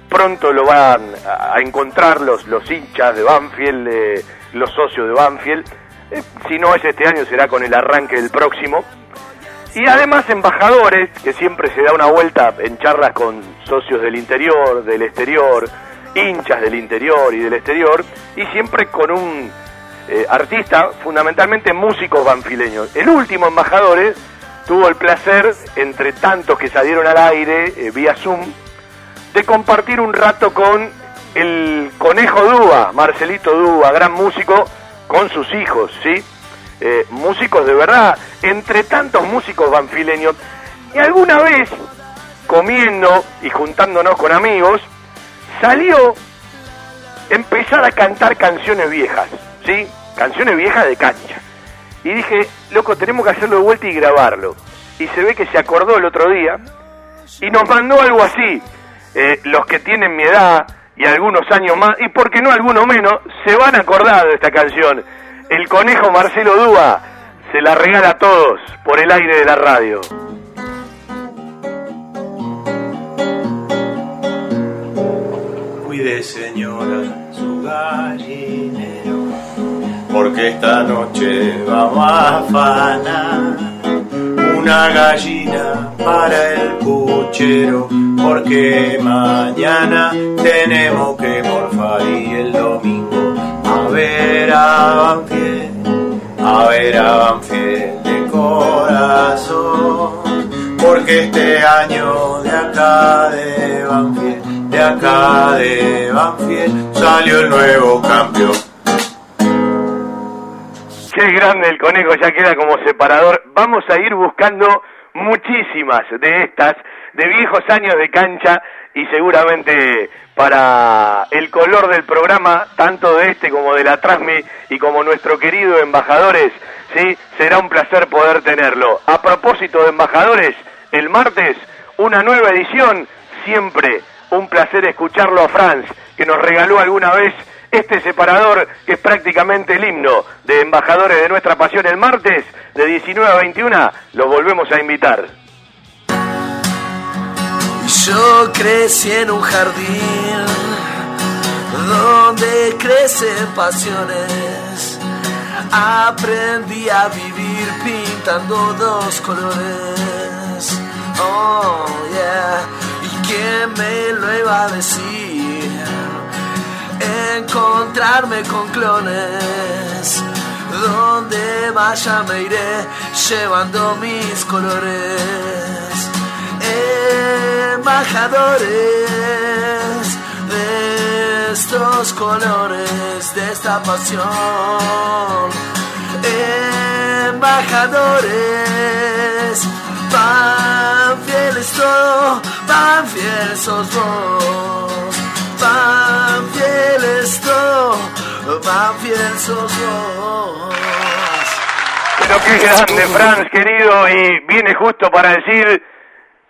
Pronto lo van a encontrar los, los hinchas de Banfield, eh, los socios de Banfield. Eh, si no es este año, será con el arranque del próximo. Y además embajadores, que siempre se da una vuelta en charlas con socios del interior, del exterior, hinchas del interior y del exterior, y siempre con un eh, artista, fundamentalmente músicos banfileños. El último embajadores tuvo el placer, entre tantos que salieron al aire eh, vía Zoom, de compartir un rato con el conejo Dúa, Marcelito Dúa, gran músico, con sus hijos, ¿sí? Eh, músicos de verdad, entre tantos músicos banfileños. Y alguna vez, comiendo y juntándonos con amigos, salió empezar a cantar canciones viejas, ¿sí? Canciones viejas de cancha. Y dije, loco, tenemos que hacerlo de vuelta y grabarlo. Y se ve que se acordó el otro día y nos mandó algo así. Eh, los que tienen mi edad y algunos años más, y por qué no algunos menos, se van a acordar de esta canción. El conejo Marcelo Dúa se la regala a todos por el aire de la radio. cuide señora su gallinero, porque esta noche vamos a afanar una gallina para el puchero, porque mañana tenemos que morfar y el domingo a ver a Banfield, a ver a Banfield de corazón, porque este año de acá de Banfield, de acá de Banfield, salió el nuevo campeón. Qué grande el conejo, ya queda como separador. Vamos a ir buscando muchísimas de estas, de viejos años de cancha y seguramente para el color del programa, tanto de este como de la Transmi y como nuestro querido embajadores, sí, será un placer poder tenerlo. A propósito de embajadores, el martes una nueva edición, siempre un placer escucharlo a Franz, que nos regaló alguna vez este separador que es prácticamente el himno de embajadores de nuestra pasión el martes de 19 a 21, lo volvemos a invitar. Yo crecí en un jardín donde crecen pasiones. Aprendí a vivir pintando dos colores. Oh, yeah. ¿Y quién me lo iba a decir? Encontrarme con clones. Donde vaya me iré llevando mis colores embajadores de estos colores, de esta pasión. Embajadores, pan fieles todo, pan fieles sos vos. Pan fieles todo, pan fieles sos vos. Pero qué grande, Franz, querido, y viene justo para decir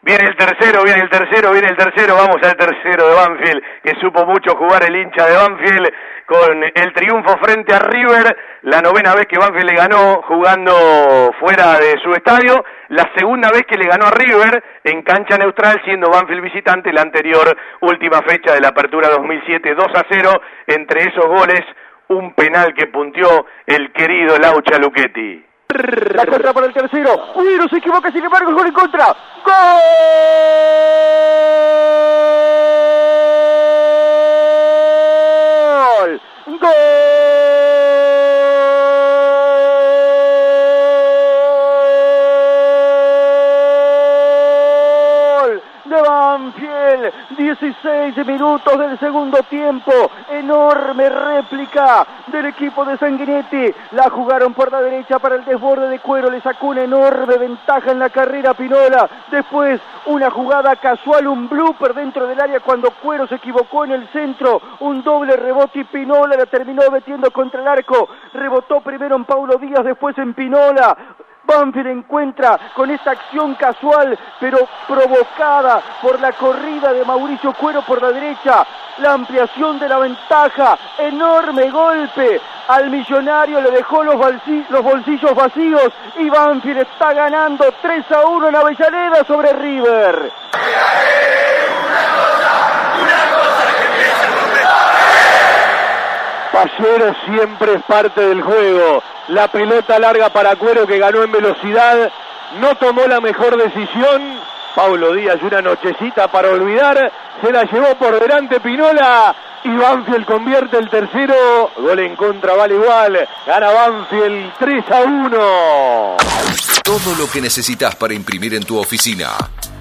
Viene el tercero, viene el tercero, viene el tercero, vamos al tercero de Banfield, que supo mucho jugar el hincha de Banfield con el triunfo frente a River, la novena vez que Banfield le ganó jugando fuera de su estadio, la segunda vez que le ganó a River en cancha neutral siendo Banfield visitante, la anterior última fecha de la apertura 2007, 2 a 0, entre esos goles un penal que puntió el querido Laucha Luchetti. La contra para el tercero. Uy, no se equivoca, sin embargo, el gol en contra. ¡Gol! ¡Gol! 16 minutos del segundo tiempo, enorme réplica del equipo de Sanguinetti, la jugaron por la derecha para el desborde de Cuero, le sacó una enorme ventaja en la carrera Pinola, después una jugada casual, un blooper dentro del área cuando Cuero se equivocó en el centro, un doble rebote y Pinola la terminó metiendo contra el arco, rebotó primero en Paulo Díaz, después en Pinola, Banfield encuentra con esta acción casual, pero provocada por la corrida de Mauricio Cuero por la derecha, la ampliación de la ventaja, enorme golpe al millonario, le dejó los, los bolsillos vacíos y Banfield está ganando 3 a 1 en Avellaneda sobre River. Pallero siempre es parte del juego. La pelota larga para Cuero que ganó en velocidad. No tomó la mejor decisión. Paulo Díaz una nochecita para olvidar. Se la llevó por delante Pinola. Y Banfield convierte el tercero. Gol en contra, vale igual. Gana Banfield 3 a 1. Todo lo que necesitas para imprimir en tu oficina.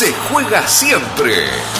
Se juega siempre.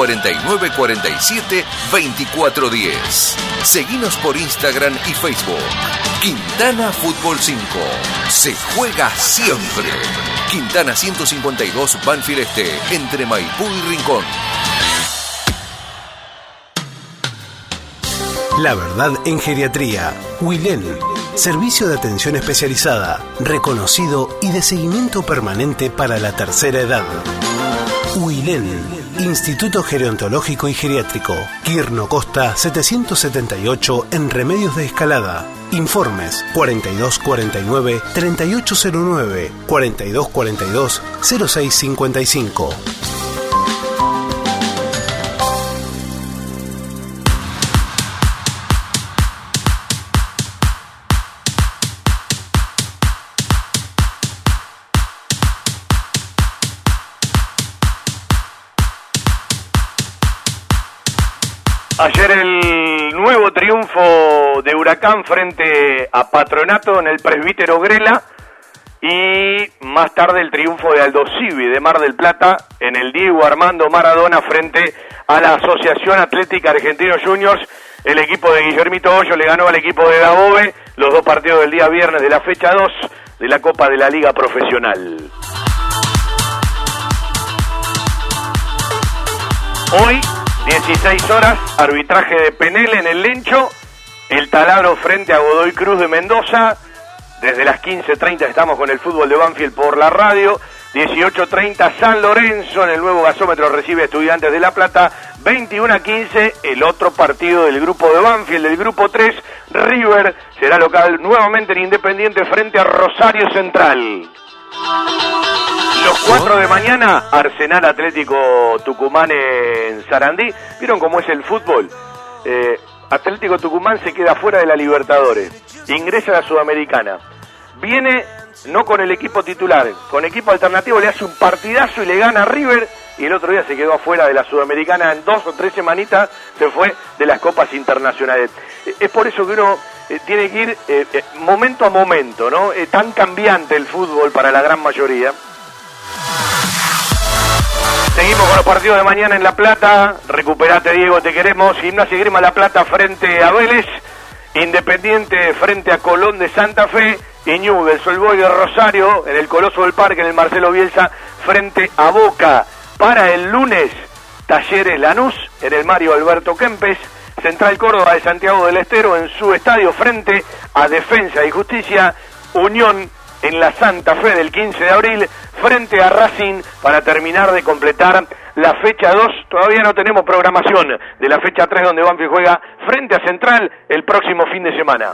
49 47 24 10. Seguinos por Instagram y Facebook. Quintana Fútbol 5. Se juega siempre. Quintana 152 Banfield Este, entre Maipú y Rincón. La verdad en geriatría. Wilén. Servicio de atención especializada, reconocido y de seguimiento permanente para la tercera edad. Wilén. Instituto Gerontológico y Geriátrico. Quirno Costa 778 en Remedios de Escalada. Informes 4249 3809 Ayer el nuevo triunfo de Huracán frente a Patronato en el presbítero Grela y más tarde el triunfo de Aldo Civi de Mar del Plata en el Diego Armando Maradona frente a la Asociación Atlética Argentino Juniors. El equipo de Guillermito Hoyo le ganó al equipo de Dabove los dos partidos del día viernes de la fecha 2 de la Copa de la Liga Profesional. Hoy 16 horas, arbitraje de Penel en el Lencho, el taladro frente a Godoy Cruz de Mendoza. Desde las 15.30 estamos con el fútbol de Banfield por la radio. 18.30 San Lorenzo en el nuevo gasómetro recibe a Estudiantes de La Plata. 21 a 15 el otro partido del grupo de Banfield, del grupo 3. River será local nuevamente en Independiente frente a Rosario Central. Los 4 de mañana, Arsenal Atlético Tucumán en Sarandí. ¿Vieron cómo es el fútbol? Eh, Atlético Tucumán se queda fuera de la Libertadores. Ingresa a la Sudamericana. Viene no con el equipo titular, con equipo alternativo, le hace un partidazo y le gana a River. Y el otro día se quedó afuera de la Sudamericana en dos o tres semanitas, se fue de las copas internacionales. Eh, Es por eso que uno eh, tiene que ir eh, eh, momento a momento, ¿no? Tan cambiante el fútbol para la gran mayoría. Seguimos con los partidos de mañana en La Plata. Recuperate, Diego, te queremos. Gimnasia Grima La Plata frente a Vélez. Independiente frente a Colón de Santa Fe. Y del Solboy de Rosario en el Coloso del Parque, en el Marcelo Bielsa, frente a Boca. Para el lunes, Talleres Lanús en el Mario Alberto Kempes. Central Córdoba de Santiago del Estero en su estadio frente a Defensa y Justicia. Unión en la Santa Fe del 15 de abril frente a Racing para terminar de completar la fecha 2. Todavía no tenemos programación de la fecha 3 donde Banfield juega frente a Central el próximo fin de semana.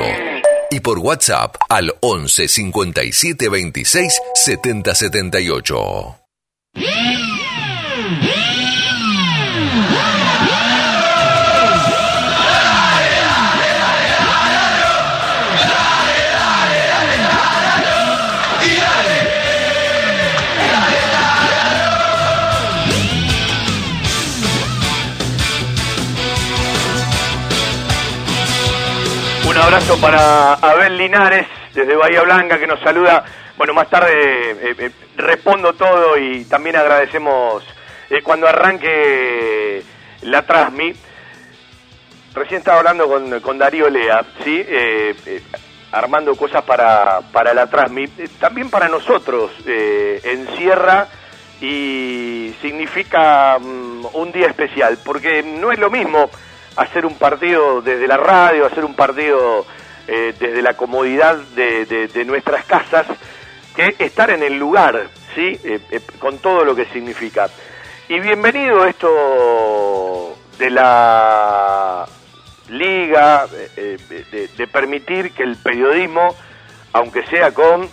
y por WhatsApp al 11 57 26 70 78. Abrazo para Abel Linares desde Bahía Blanca que nos saluda. Bueno, más tarde eh, eh, respondo todo y también agradecemos eh, cuando arranque la Trasmi. Recién estaba hablando con, Darío Lea, ¿sí? Eh, eh, armando cosas para, para la Trasmi. Eh, también para nosotros, eh, en Sierra, y significa mm, un día especial, porque no es lo mismo hacer un partido desde la radio, hacer un partido eh, desde la comodidad de, nuestras casas, que estar en el lugar, ¿sí? Eh, eh, con todo lo que significa. Y bienvenido esto de la liga, de, permitir que el periodismo, aunque sea con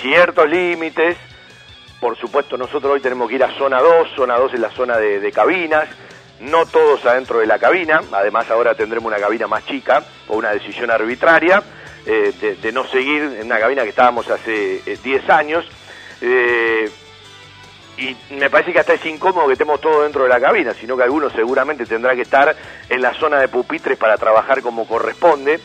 ciertos límites, por supuesto nosotros hoy tenemos que ir a zona 2, zona 2 es la zona de cabinas, no todos adentro de la cabina, además ahora tendremos una cabina más chica, o una decisión arbitraria, eh, de, no seguir en una cabina que estábamos hace 10 eh, años, eh, y me parece que hasta es incómodo que estemos todos dentro de la cabina, sino que algunos seguramente tendrá que estar en la zona de pupitres para trabajar como corresponde.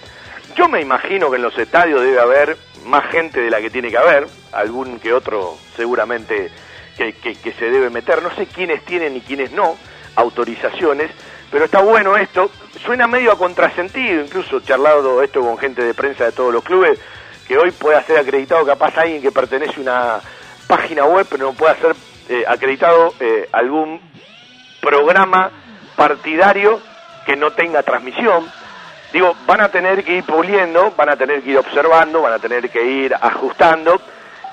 Yo me imagino que en los estadios debe haber más gente de la que tiene que haber, algún que otro seguramente que, que se debe meter, no sé quiénes tienen y quiénes no, autorizaciones, pero está bueno esto, suena medio a contrasentido, incluso charlado esto con gente de prensa de todos los clubes, que hoy pueda ser acreditado capaz alguien que pertenece a una página web, pero no pueda ser eh, acreditado eh, algún programa partidario que no tenga transmisión. Digo, van a tener que ir puliendo, van a tener que ir observando, van a tener que ir ajustando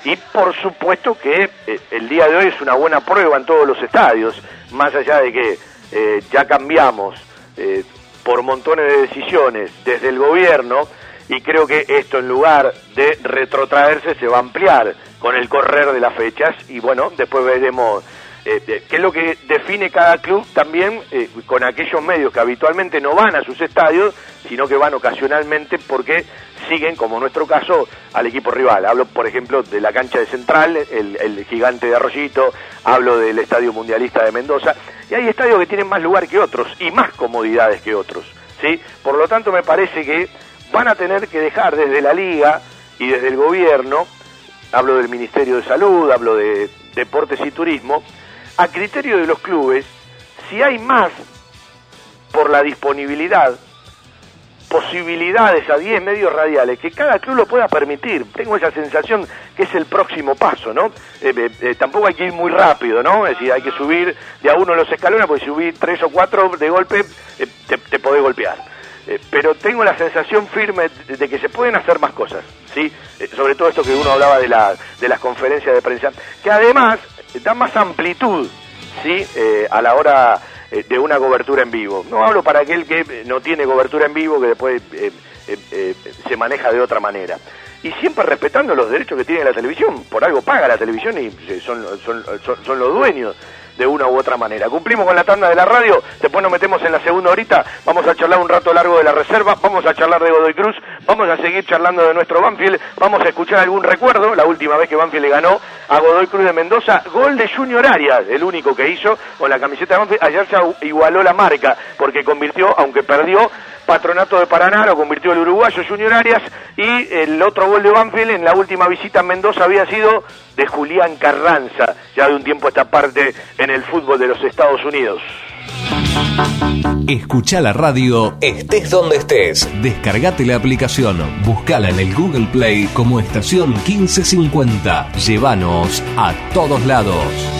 y por supuesto que eh, el día de hoy es una buena prueba en todos los estadios más allá de que eh, ya cambiamos eh, por montones de decisiones desde el gobierno, y creo que esto en lugar de retrotraerse se va a ampliar con el correr de las fechas, y bueno, después veremos eh, qué es lo que define cada club también con aquellos medios que habitualmente no van a sus estadios, sino que van ocasionalmente porque siguen, como en nuestro caso, al equipo rival. Hablo, por ejemplo, de la cancha de Central, el, gigante de Arroyito, hablo del Estadio Mundialista de Mendoza, y hay estadios que tienen más lugar que otros y más comodidades que otros. ¿sí? Por lo tanto, me parece que van a tener que dejar desde la liga y desde el gobierno, hablo del Ministerio de Salud, hablo de Deportes y Turismo, a criterio de los clubes, si hay más por la disponibilidad posibilidades a 10 medios radiales, que cada club lo pueda permitir. Tengo esa sensación que es el próximo paso, ¿no? Eh, eh, eh, tampoco hay que ir muy rápido, ¿no? Es decir, hay que subir de a uno los escalones, porque si subir tres o cuatro de golpe te, te podés golpear. pero tengo la sensación firme de que se pueden hacer más cosas, ¿sí? sobre todo esto que uno hablaba de, la, de las conferencias de prensa, que además da más amplitud, ¿sí? a la hora eh, de una cobertura en vivo. No hablo para aquel que no tiene cobertura en vivo, que después eh, eh, se maneja de otra manera. Y siempre respetando los derechos que tiene la televisión. Por algo paga la televisión y son, son, son los dueños de una u otra manera. Cumplimos con la tanda de la radio, después nos metemos en la segunda horita, vamos a charlar un rato largo de la reserva, vamos a charlar de Godoy Cruz, vamos a seguir charlando de nuestro Banfield, vamos a escuchar algún recuerdo, la última vez que Banfield le ganó a Godoy Cruz de Mendoza, gol de Junior Arias, el único que hizo con la camiseta de Banfield, ayer se igualó la marca, porque convirtió, aunque perdió, Patronato de Paraná lo convirtió el uruguayo Junior Arias y el otro gol de Banfield en la última visita a Mendoza había sido de Julián Carranza, ya de un tiempo esta parte en el fútbol de los Estados Unidos. Escucha la radio estés donde estés. Descargate la aplicación, buscala en el Google Play como estación 1550. Llévanos a todos lados.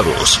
invitados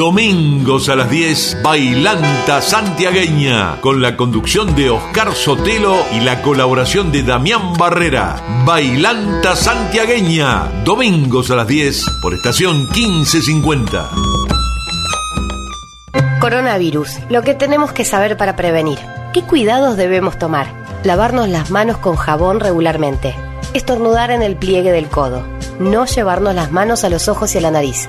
Domingos a las 10, Bailanta Santiagueña, con la conducción de Oscar Sotelo y la colaboración de Damián Barrera. Bailanta Santiagueña, domingos a las 10, por estación 1550. Coronavirus, lo que tenemos que saber para prevenir. ¿Qué cuidados debemos tomar? Lavarnos las manos con jabón regularmente. Estornudar en el pliegue del codo. No llevarnos las manos a los ojos y a la nariz.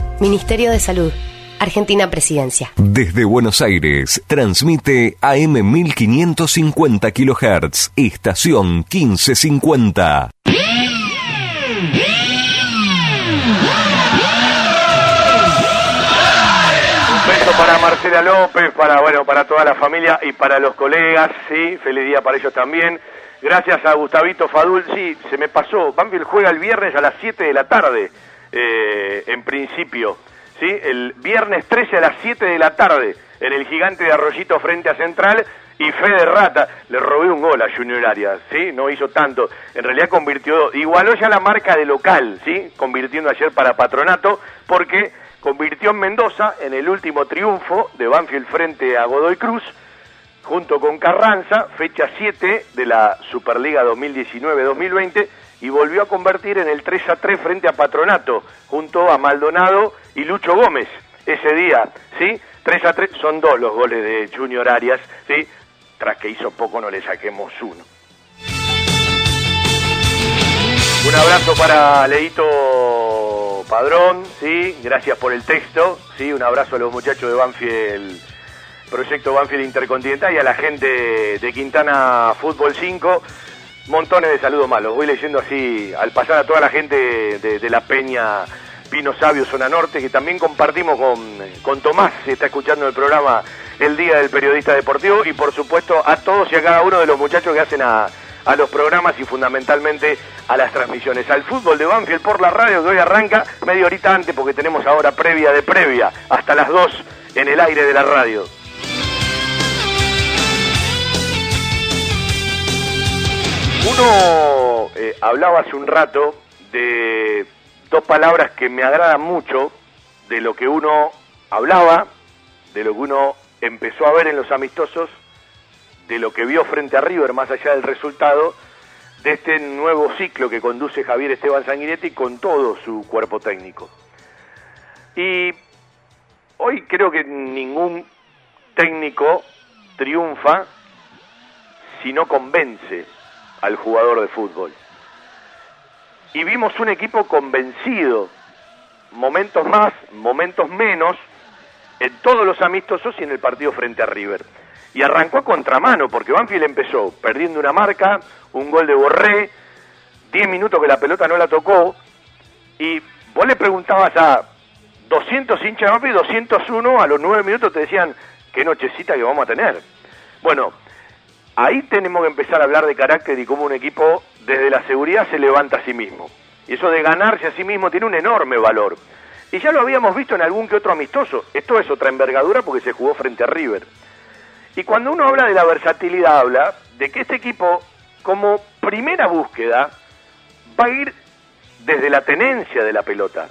Ministerio de Salud. Argentina Presidencia. Desde Buenos Aires, transmite AM 1550 kHz, estación 1550. Un beso para Marcela López, para bueno, para toda la familia y para los colegas, sí, feliz día para ellos también. Gracias a Gustavito Fadul, sí, se me pasó. Banfield juega el viernes a las 7 de la tarde, eh, en principio. ¿sí? El viernes 13 a las 7 de la tarde en el gigante de Arroyito frente a Central y fe de rata, le robé un gol a Junior Arias, ¿sí? No hizo tanto, en realidad convirtió, igualó ya la marca de local, ¿sí? Convirtiendo ayer para Patronato, porque convirtió en Mendoza en el último triunfo de Banfield frente a Godoy Cruz, junto con Carranza, fecha 7 de la Superliga 2019-2020, y volvió a convertir en el 3 a 3 frente a Patronato, junto a Maldonado y Lucho Gómez, ese día, ¿sí? 3 a 3 son dos los goles de Junior Arias, ¿sí? Tras que hizo poco no le saquemos uno. Un abrazo para Leito Padrón, sí, gracias por el texto, sí, un abrazo a los muchachos de Banfield, Proyecto Banfield Intercontinental y a la gente de Quintana Fútbol 5. Montones de saludos malos, voy leyendo así al pasar a toda la gente de, la Peña Pino Sabio, Zona Norte, que también compartimos con, Tomás, si está escuchando el programa el Día del Periodista Deportivo, y por supuesto a todos y a cada uno de los muchachos que hacen a, a los programas y fundamentalmente a las transmisiones. Al fútbol de Banfield por la radio que hoy arranca media horita antes porque tenemos ahora previa de previa hasta las 2 en el aire de la radio. Uno eh, hablaba hace un rato de dos palabras que me agradan mucho de lo que uno hablaba, de lo que uno empezó a ver en los amistosos, de lo que vio frente a River, más allá del resultado, de este nuevo ciclo que conduce Javier Esteban Sanguinetti con todo su cuerpo técnico. Y hoy creo que ningún técnico triunfa si no convence al jugador de fútbol. Y vimos un equipo convencido, momentos más, momentos menos, en todos los amistosos y en el partido frente a River. Y arrancó a contramano, porque Banfield empezó perdiendo una marca, un gol de Borré, 10 minutos que la pelota no la tocó, y vos le preguntabas a 200 hinchas de Banfield, 201, a los 9 minutos te decían, qué nochecita que vamos a tener. Bueno, ahí tenemos que empezar a hablar de carácter y cómo un equipo desde la seguridad se levanta a sí mismo. Y eso de ganarse a sí mismo tiene un enorme valor. Y ya lo habíamos visto en algún que otro amistoso. Esto es otra envergadura porque se jugó frente a River. Y cuando uno habla de la versatilidad, habla de que este equipo, como primera búsqueda, va a ir desde la tenencia de la pelota.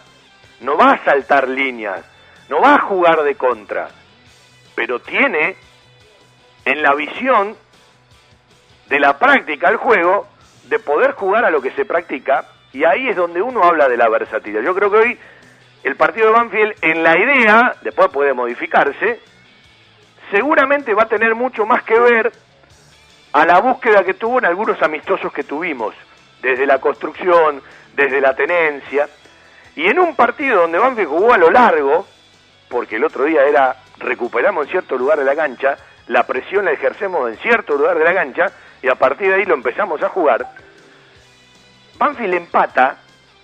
No va a saltar líneas, no va a jugar de contra, pero tiene en la visión de la práctica al juego de poder jugar a lo que se practica y ahí es donde uno habla de la versatilidad. Yo creo que hoy el partido de Banfield en la idea, después puede modificarse, seguramente va a tener mucho más que ver a la búsqueda que tuvo en algunos amistosos que tuvimos, desde la construcción, desde la tenencia, y en un partido donde Banfield jugó a lo largo, porque el otro día era recuperamos en cierto lugar de la cancha, la presión la ejercemos en cierto lugar de la cancha, y a partir de ahí lo empezamos a jugar, Banfield empata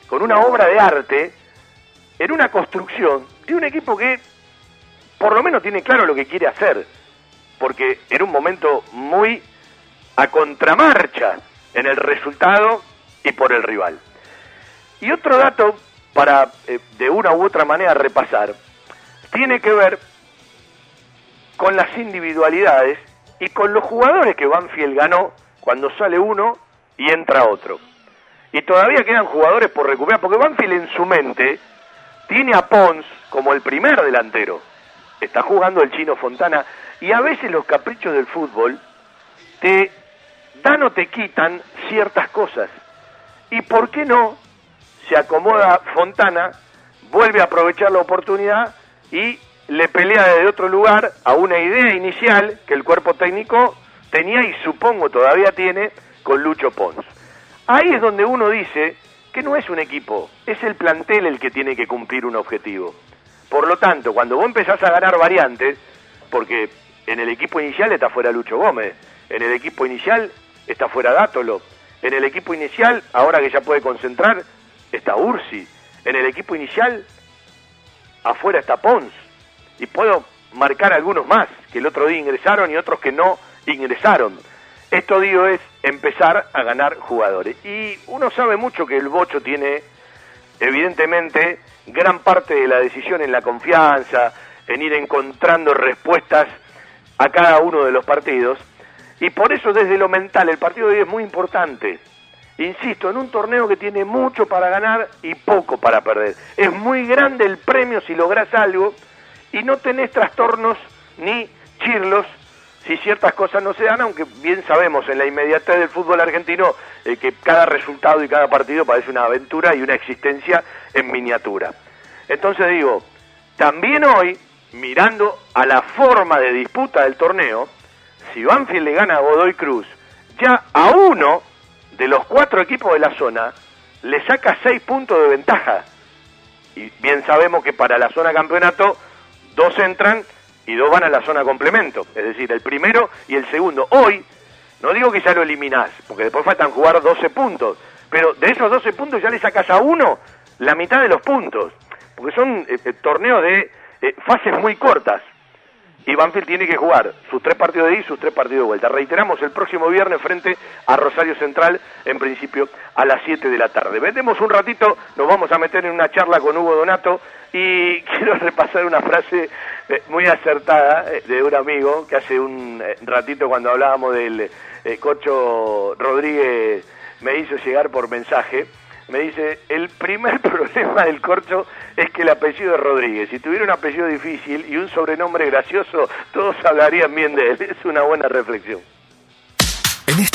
con una obra de arte en una construcción de un equipo que por lo menos tiene claro lo que quiere hacer, porque en un momento muy a contramarcha en el resultado y por el rival. Y otro dato para eh, de una u otra manera repasar, tiene que ver con las individualidades y con los jugadores que Banfield ganó cuando sale uno y entra otro. Y todavía quedan jugadores por recuperar, porque Banfield en su mente tiene a Pons como el primer delantero. Está jugando el chino Fontana y a veces los caprichos del fútbol te dan o te quitan ciertas cosas. ¿Y por qué no se acomoda Fontana, vuelve a aprovechar la oportunidad y le pelea desde otro lugar a una idea inicial que el cuerpo técnico tenía y supongo todavía tiene con Lucho Pons. Ahí es donde uno dice que no es un equipo, es el plantel el que tiene que cumplir un objetivo. Por lo tanto, cuando vos empezás a ganar variantes, porque en el equipo inicial está fuera Lucho Gómez, en el equipo inicial está fuera Dátolo, en el equipo inicial, ahora que ya puede concentrar, está Ursi, en el equipo inicial, afuera está Pons, y puedo marcar algunos más, que el otro día ingresaron y otros que no ingresaron. Esto digo es empezar a ganar jugadores. Y uno sabe mucho que el Bocho tiene, evidentemente, gran parte de la decisión en la confianza, en ir encontrando respuestas a cada uno de los partidos. Y por eso desde lo mental el partido de hoy es muy importante. Insisto, en un torneo que tiene mucho para ganar y poco para perder. Es muy grande el premio si lográs algo y no tenés trastornos ni chirlos si ciertas cosas no se dan, aunque bien sabemos en la inmediatez del fútbol argentino eh, que cada resultado y cada partido parece una aventura y una existencia en miniatura. Entonces digo, también hoy, mirando a la forma de disputa del torneo, si Banfield le gana a Godoy Cruz, ya a uno de los cuatro equipos de la zona le saca seis puntos de ventaja. Y bien sabemos que para la zona campeonato dos entran y dos van a la zona complemento, es decir, el primero y el segundo. Hoy, no digo que ya lo eliminás, porque después faltan jugar 12 puntos, pero de esos 12 puntos ya le sacas a uno la mitad de los puntos, porque son eh, eh, torneos de eh, fases muy cortas. Y Banfield tiene que jugar sus tres partidos de ida y sus tres partidos de vuelta. Reiteramos, el próximo viernes frente a Rosario Central, en principio a las 7 de la tarde. Vendemos un ratito, nos vamos a meter en una charla con Hugo Donato y <laughs> quiero repasar una frase eh, muy acertada eh, de un amigo que hace un eh, ratito cuando hablábamos del Cocho Rodríguez me hizo llegar por mensaje me dice, el primer <laughs> problema del corcho es que el apellido es Rodríguez. Si tuviera un apellido difícil y un sobrenombre gracioso, todos hablarían bien de él. <laughs> Es una buena reflexión.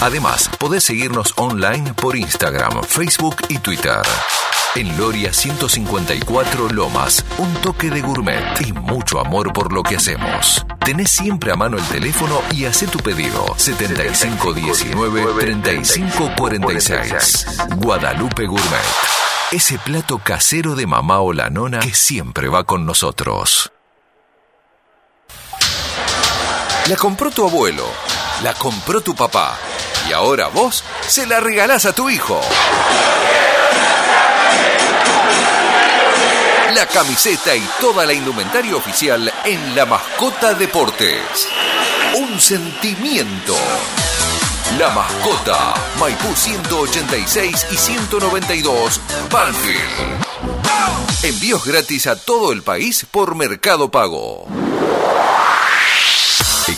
Además, podés seguirnos online por Instagram, Facebook y Twitter. En Loria 154 Lomas, un toque de gourmet y mucho amor por lo que hacemos. Tenés siempre a mano el teléfono y haz tu pedido 7519-3546. Guadalupe Gourmet. Ese plato casero de mamá o la nona que siempre va con nosotros. La compró tu abuelo la compró tu papá y ahora vos se la regalás a tu hijo. La camiseta y toda la indumentaria oficial en La Mascota Deportes. Un sentimiento. La Mascota, Maipú 186 y 192, Banfield. Envíos gratis a todo el país por Mercado Pago.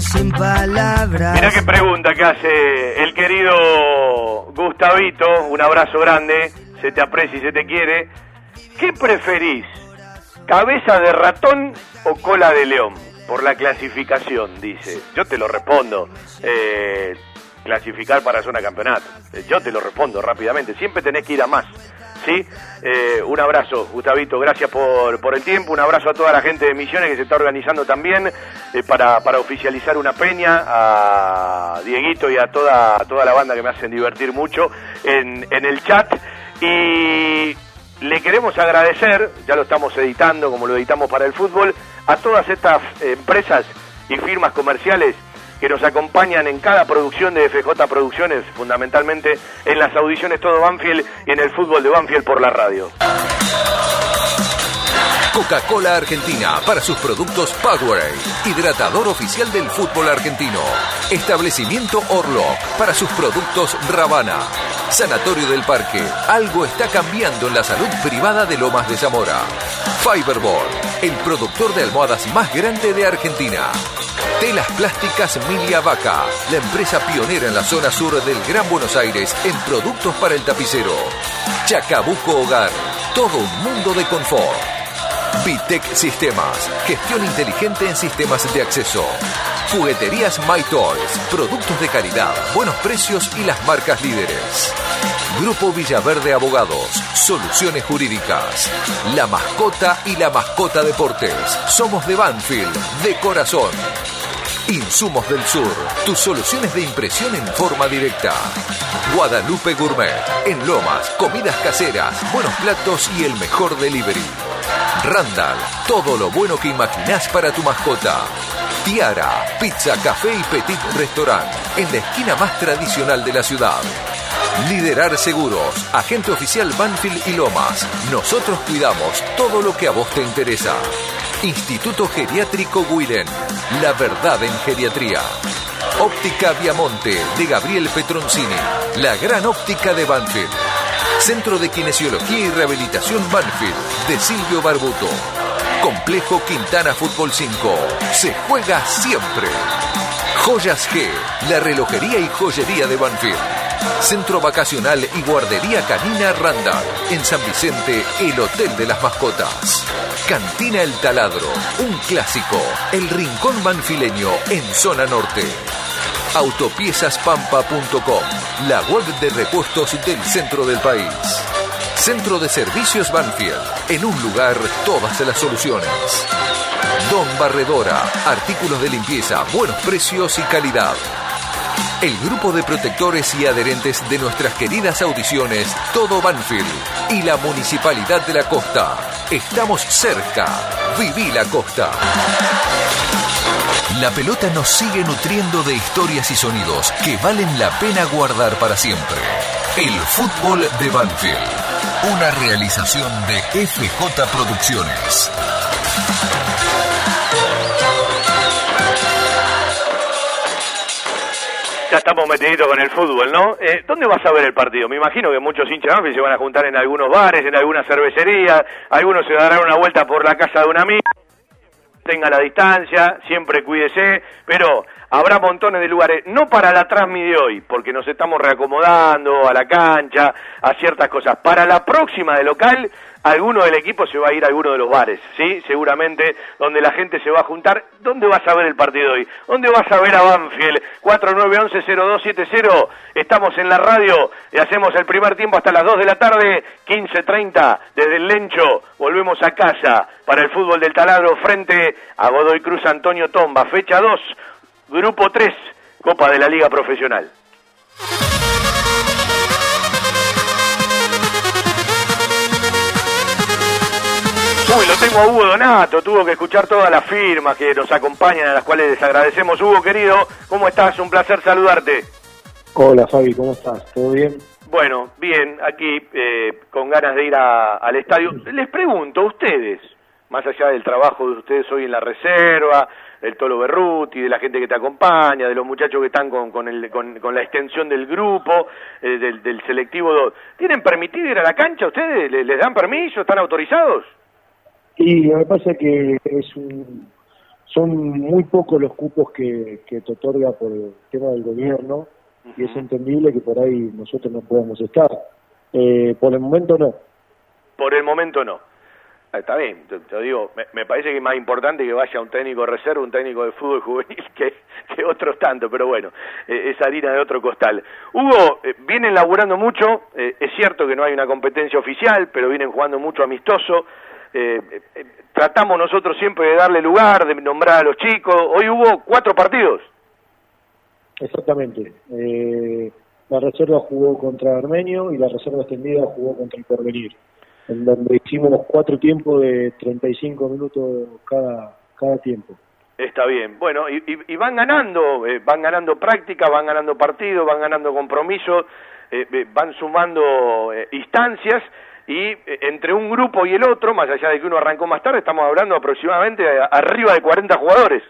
sin palabras. Mira qué pregunta que hace el querido Gustavito. Un abrazo grande. Se te aprecia y se te quiere. ¿Qué preferís? ¿Cabeza de ratón o cola de león? Por la clasificación, dice. Yo te lo respondo. Eh, clasificar para zona campeonato. Eh, yo te lo respondo rápidamente. Siempre tenés que ir a más. ¿Sí? Eh, un abrazo, Gustavito, gracias por, por el tiempo, un abrazo a toda la gente de Misiones que se está organizando también eh, para, para oficializar una peña, a Dieguito y a toda, toda la banda que me hacen divertir mucho en, en el chat. Y le queremos agradecer, ya lo estamos editando como lo editamos para el fútbol, a todas estas empresas y firmas comerciales que nos acompañan en cada producción de FJ Producciones, fundamentalmente en las audiciones Todo Banfield y en el fútbol de Banfield por la radio. Coca-Cola Argentina para sus productos Powerade, hidratador oficial del fútbol argentino. Establecimiento Orlo para sus productos Ravana. Sanatorio del Parque, algo está cambiando en la salud privada de Lomas de Zamora. Fiberball, el productor de almohadas más grande de Argentina. Telas Plásticas Milia Vaca, la empresa pionera en la zona sur del Gran Buenos Aires en productos para el tapicero. Chacabuco Hogar, todo un mundo de confort. Vitec Sistemas, gestión inteligente en sistemas de acceso. Jugueterías My Toys, productos de calidad, buenos precios y las marcas líderes. Grupo Villaverde Abogados, soluciones jurídicas. La mascota y la mascota deportes. Somos de Banfield, de corazón. Insumos del Sur, tus soluciones de impresión en forma directa. Guadalupe Gourmet, en Lomas, comidas caseras, buenos platos y el mejor delivery. Randall, todo lo bueno que imaginás para tu mascota. Tiara, pizza, café y petit restaurant, en la esquina más tradicional de la ciudad. Liderar Seguros, agente oficial Banfield y Lomas. Nosotros cuidamos todo lo que a vos te interesa. Instituto Geriátrico Guiren, la verdad en geriatría. Óptica Viamonte de Gabriel Petroncini, la gran óptica de Banfield. Centro de Kinesiología y Rehabilitación Banfield de Silvio Barbuto. Complejo Quintana Fútbol 5. Se juega siempre. Joyas G, la relojería y joyería de Banfield. Centro Vacacional y Guardería Canina Randall. En San Vicente, el Hotel de las Mascotas. Cantina El Taladro, un clásico. El Rincón Banfileño en Zona Norte. Autopiezaspampa.com, la web de repuestos del centro del país. Centro de Servicios Banfield, en un lugar todas las soluciones. Don Barredora, artículos de limpieza, buenos precios y calidad. El grupo de protectores y adherentes de nuestras queridas audiciones Todo Banfield y la Municipalidad de la Costa. Estamos cerca. Viví la Costa. La pelota nos sigue nutriendo de historias y sonidos que valen la pena guardar para siempre. El fútbol de Banfield. Una realización de FJ Producciones. Ya estamos metiditos con el fútbol, ¿no? Eh, ¿Dónde vas a ver el partido? Me imagino que muchos hinchas se van a juntar en algunos bares, en alguna cervecería, algunos se darán una vuelta por la casa de un amigo tenga la distancia, siempre cuídese, pero habrá montones de lugares, no para la transmi de hoy, porque nos estamos reacomodando a la cancha, a ciertas cosas. Para la próxima de local, alguno del equipo se va a ir a alguno de los bares, ¿sí? Seguramente, donde la gente se va a juntar. ¿Dónde vas a ver el partido hoy? ¿Dónde vas a ver a Banfield? 4911-0270. Estamos en la radio y hacemos el primer tiempo hasta las 2 de la tarde, 15.30, desde el Lencho. Volvemos a casa para el fútbol del taladro frente a Godoy Cruz Antonio Tomba. Fecha 2, grupo 3, Copa de la Liga Profesional. Uy, lo tengo a Hugo Donato, tuvo que escuchar todas las firmas que nos acompañan, a las cuales les agradecemos. Hugo, querido, ¿cómo estás? Un placer saludarte. Hola, Fabi, ¿cómo estás? ¿Todo bien? Bueno, bien, aquí eh, con ganas de ir a- al estadio. Les pregunto a ustedes, más allá del trabajo de ustedes hoy en la reserva, del Tolo Berruti, de la gente que te acompaña, de los muchachos que están con, con, el- con- con la extensión del grupo, eh, del, del selectivo 2, ¿tienen permitido ir a la cancha ustedes? ¿Les, les dan permiso? ¿Están autorizados? Y lo que pasa es que es un, son muy pocos los cupos que, que te otorga por el tema del gobierno y es entendible que por ahí nosotros no podamos estar. Eh, por el momento no. Por el momento no. Ah, Está bien, te, te digo, me, me parece que es más importante que vaya un técnico de reserva, un técnico de fútbol juvenil <laughs> que, que otros tantos, pero bueno, eh, es harina de otro costal. Hugo, eh, vienen laburando mucho, eh, es cierto que no hay una competencia oficial, pero vienen jugando mucho amistoso. Eh, eh, tratamos nosotros siempre de darle lugar, de nombrar a los chicos. Hoy hubo cuatro partidos. Exactamente. Eh, la reserva jugó contra Armenio y la reserva extendida jugó contra el Porvenir, en donde hicimos cuatro tiempos de 35 minutos cada, cada tiempo. Está bien. Bueno, y, y- y van ganando, eh, van ganando práctica, van ganando partidos, van ganando compromisos, eh, van sumando instancias y eh, entre un grupo y el otro, más allá de que uno arrancó más tarde, estamos hablando aproximadamente a- arriba de 40 jugadores.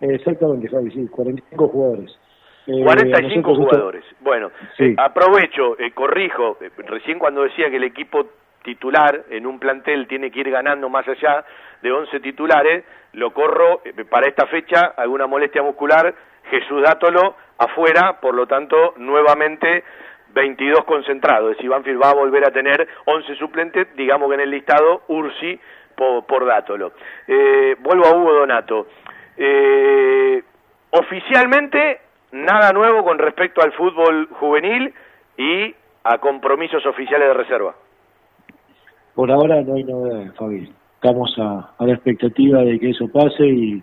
Exactamente, Javi, sí, 45 jugadores. Eh, 45 nosotros esto- jugadores. Bueno, Sí. eh, aprovecho, eh, corrijo, eh, recién cuando decía que el equipo titular en un plantel tiene que ir ganando más allá de 11 titulares, lo corro eh, para esta fecha, alguna molestia muscular, Jesús Dátolo afuera, por lo tanto, nuevamente 22 concentrados. Es decir, Banfield va a volver a tener 11 suplentes, digamos que en el listado Ursi por, Dátolo. Eh, vuelvo a Hugo Donato. Eh, oficialmente, nada nuevo con respecto al fútbol juvenil y a compromisos oficiales de reserva. Por ahora no hay novedades, Fabi. Estamos a, la expectativa de que eso pase y,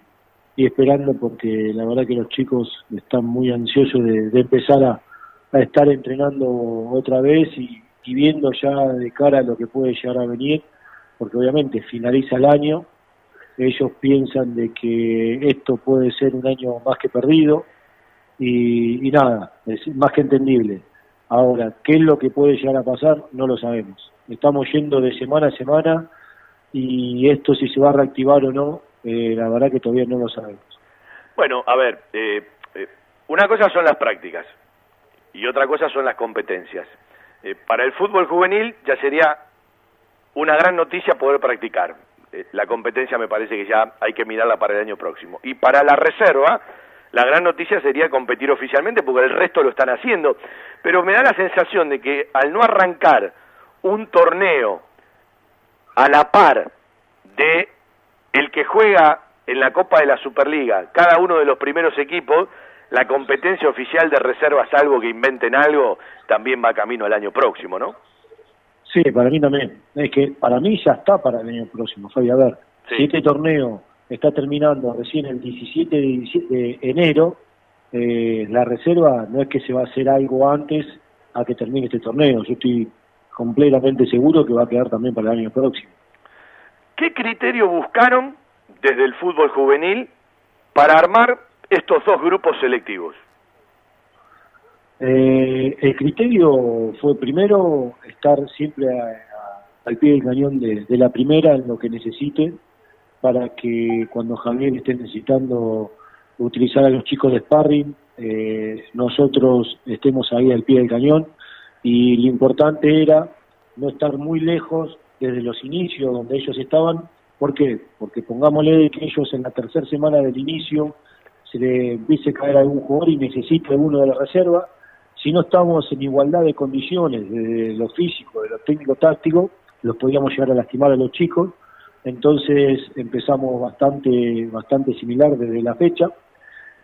esperando porque la verdad que los chicos están muy ansiosos de, empezar a, estar entrenando otra vez y, viendo ya de cara a lo que puede llegar a venir, porque obviamente finaliza el año, ellos piensan de que esto puede ser un año más que perdido y, y nada, es más que entendible. Ahora, ¿qué es lo que puede llegar a pasar? No lo sabemos. Estamos yendo de semana a semana y esto si se va a reactivar o no, eh, la verdad que todavía no lo sabemos. Bueno, a ver, eh, eh, una cosa son las prácticas y otra cosa son las competencias. para el fútbol juvenil ya sería una gran noticia poder practicar. la competencia me parece que ya hay que mirarla para el año próximo. Y para la reserva, la gran noticia sería competir oficialmente porque el resto lo están haciendo. Pero me da la sensación de que al no arrancar un torneo a la par de el que juega en la Copa de la Superliga, cada uno de los primeros equipos, la competencia oficial de reserva, salvo que inventen algo, también va camino el año próximo, ¿no? Sí, para mí también. Es que para mí ya está para el año próximo, Fabi. A ver, si este torneo está terminando recién el 17 de, enero, eh, la reserva no es que se va a hacer algo antes a que termine este torneo. Yo estoy completamente seguro que va a quedar también para el año próximo. ¿Qué criterio buscaron desde el fútbol juvenil para armar estos dos grupos selectivos? Eh, el criterio fue primero estar siempre al pie del cañón de, la primera en lo que necesite para que cuando Javier esté necesitando utilizar a los chicos de sparring, eh, nosotros estemos ahí al pie del cañón y lo importante era no estar muy lejos desde los inicios donde ellos estaban. ¿Por qué? Porque pongámosle que ellos en la tercera semana del inicio se le empiece a caer algún jugador y necesite uno de la reserva. Si no estamos en igualdad de condiciones, de lo físico, de lo técnico-táctico, los podíamos llegar a lastimar a los chicos. Entonces empezamos bastante, bastante similar desde la fecha.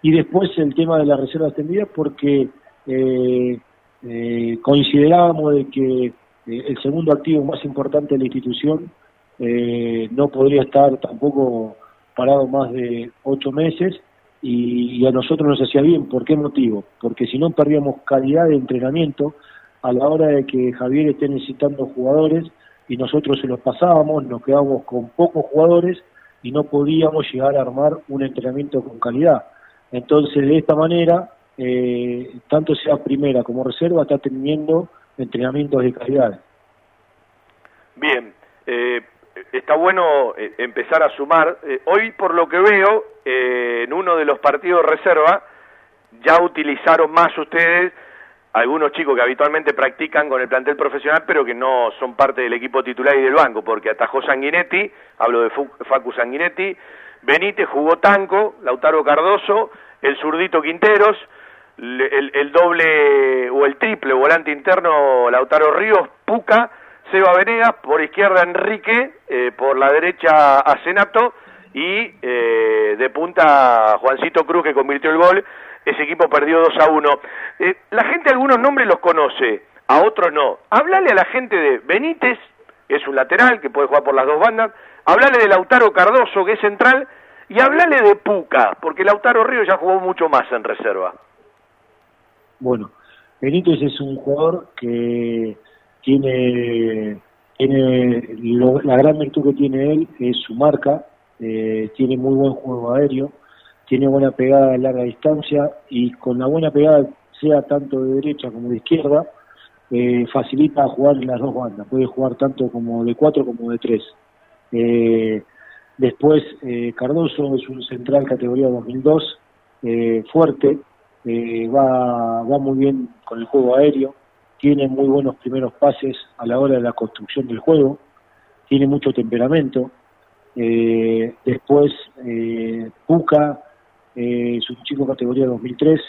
Y después el tema de la reserva extendida porque eh, eh, considerábamos de que eh, el segundo activo más importante de la institución eh, no podría estar tampoco parado más de ocho meses y, a nosotros nos hacía bien. ¿Por qué motivo? Porque si no perdíamos calidad de entrenamiento a la hora de que Javier esté necesitando jugadores y nosotros se los pasábamos, nos quedábamos con pocos jugadores y no podíamos llegar a armar un entrenamiento con calidad. Entonces, de esta manera, eh, tanto sea primera como reserva, está teniendo entrenamientos de calidad. Bien, eh, está bueno eh, empezar a sumar. Eh, hoy, por lo que veo, en uno de los partidos reserva, ya utilizaron más ustedes algunos chicos que habitualmente practican con el plantel profesional, pero que no son parte del equipo titular y del banco, porque atajó Sanguinetti, hablo de Facu Sanguinetti, Benítez jugó Tanco, Lautaro Cardoso, el zurdito Quinteros, el, doble o el triple volante interno Lautaro Ríos, Puca, Seba Venegas, por izquierda Enrique, eh, por la derecha a Senato y eh, de punta Juancito Cruz que convirtió el gol. Ese equipo perdió 2 a 1. Eh, la gente algunos nombres los conoce, a otros no. Hablale a la gente de Benítez, que es un lateral que puede jugar por las dos bandas. Hablale de Lautaro Cardoso, que es central. Y hablale de Puca, porque Lautaro Ríos ya jugó mucho más en reserva. Bueno, Benítez es un jugador que tiene, tiene la gran virtud que tiene él es su marca, eh, tiene muy buen juego aéreo, tiene buena pegada a larga distancia y con la buena pegada, sea tanto de derecha como de izquierda, eh, facilita jugar en las dos bandas, puede jugar tanto como de cuatro como de tres. Eh, después Cardoso es un central categoría 2002, fuerte, va, va muy bien con el juego aéreo, tiene muy buenos primeros pases a la hora de la construcción del juego, tiene mucho temperamento. Eh, después, eh, Puca eh, es un chico categoría 2003,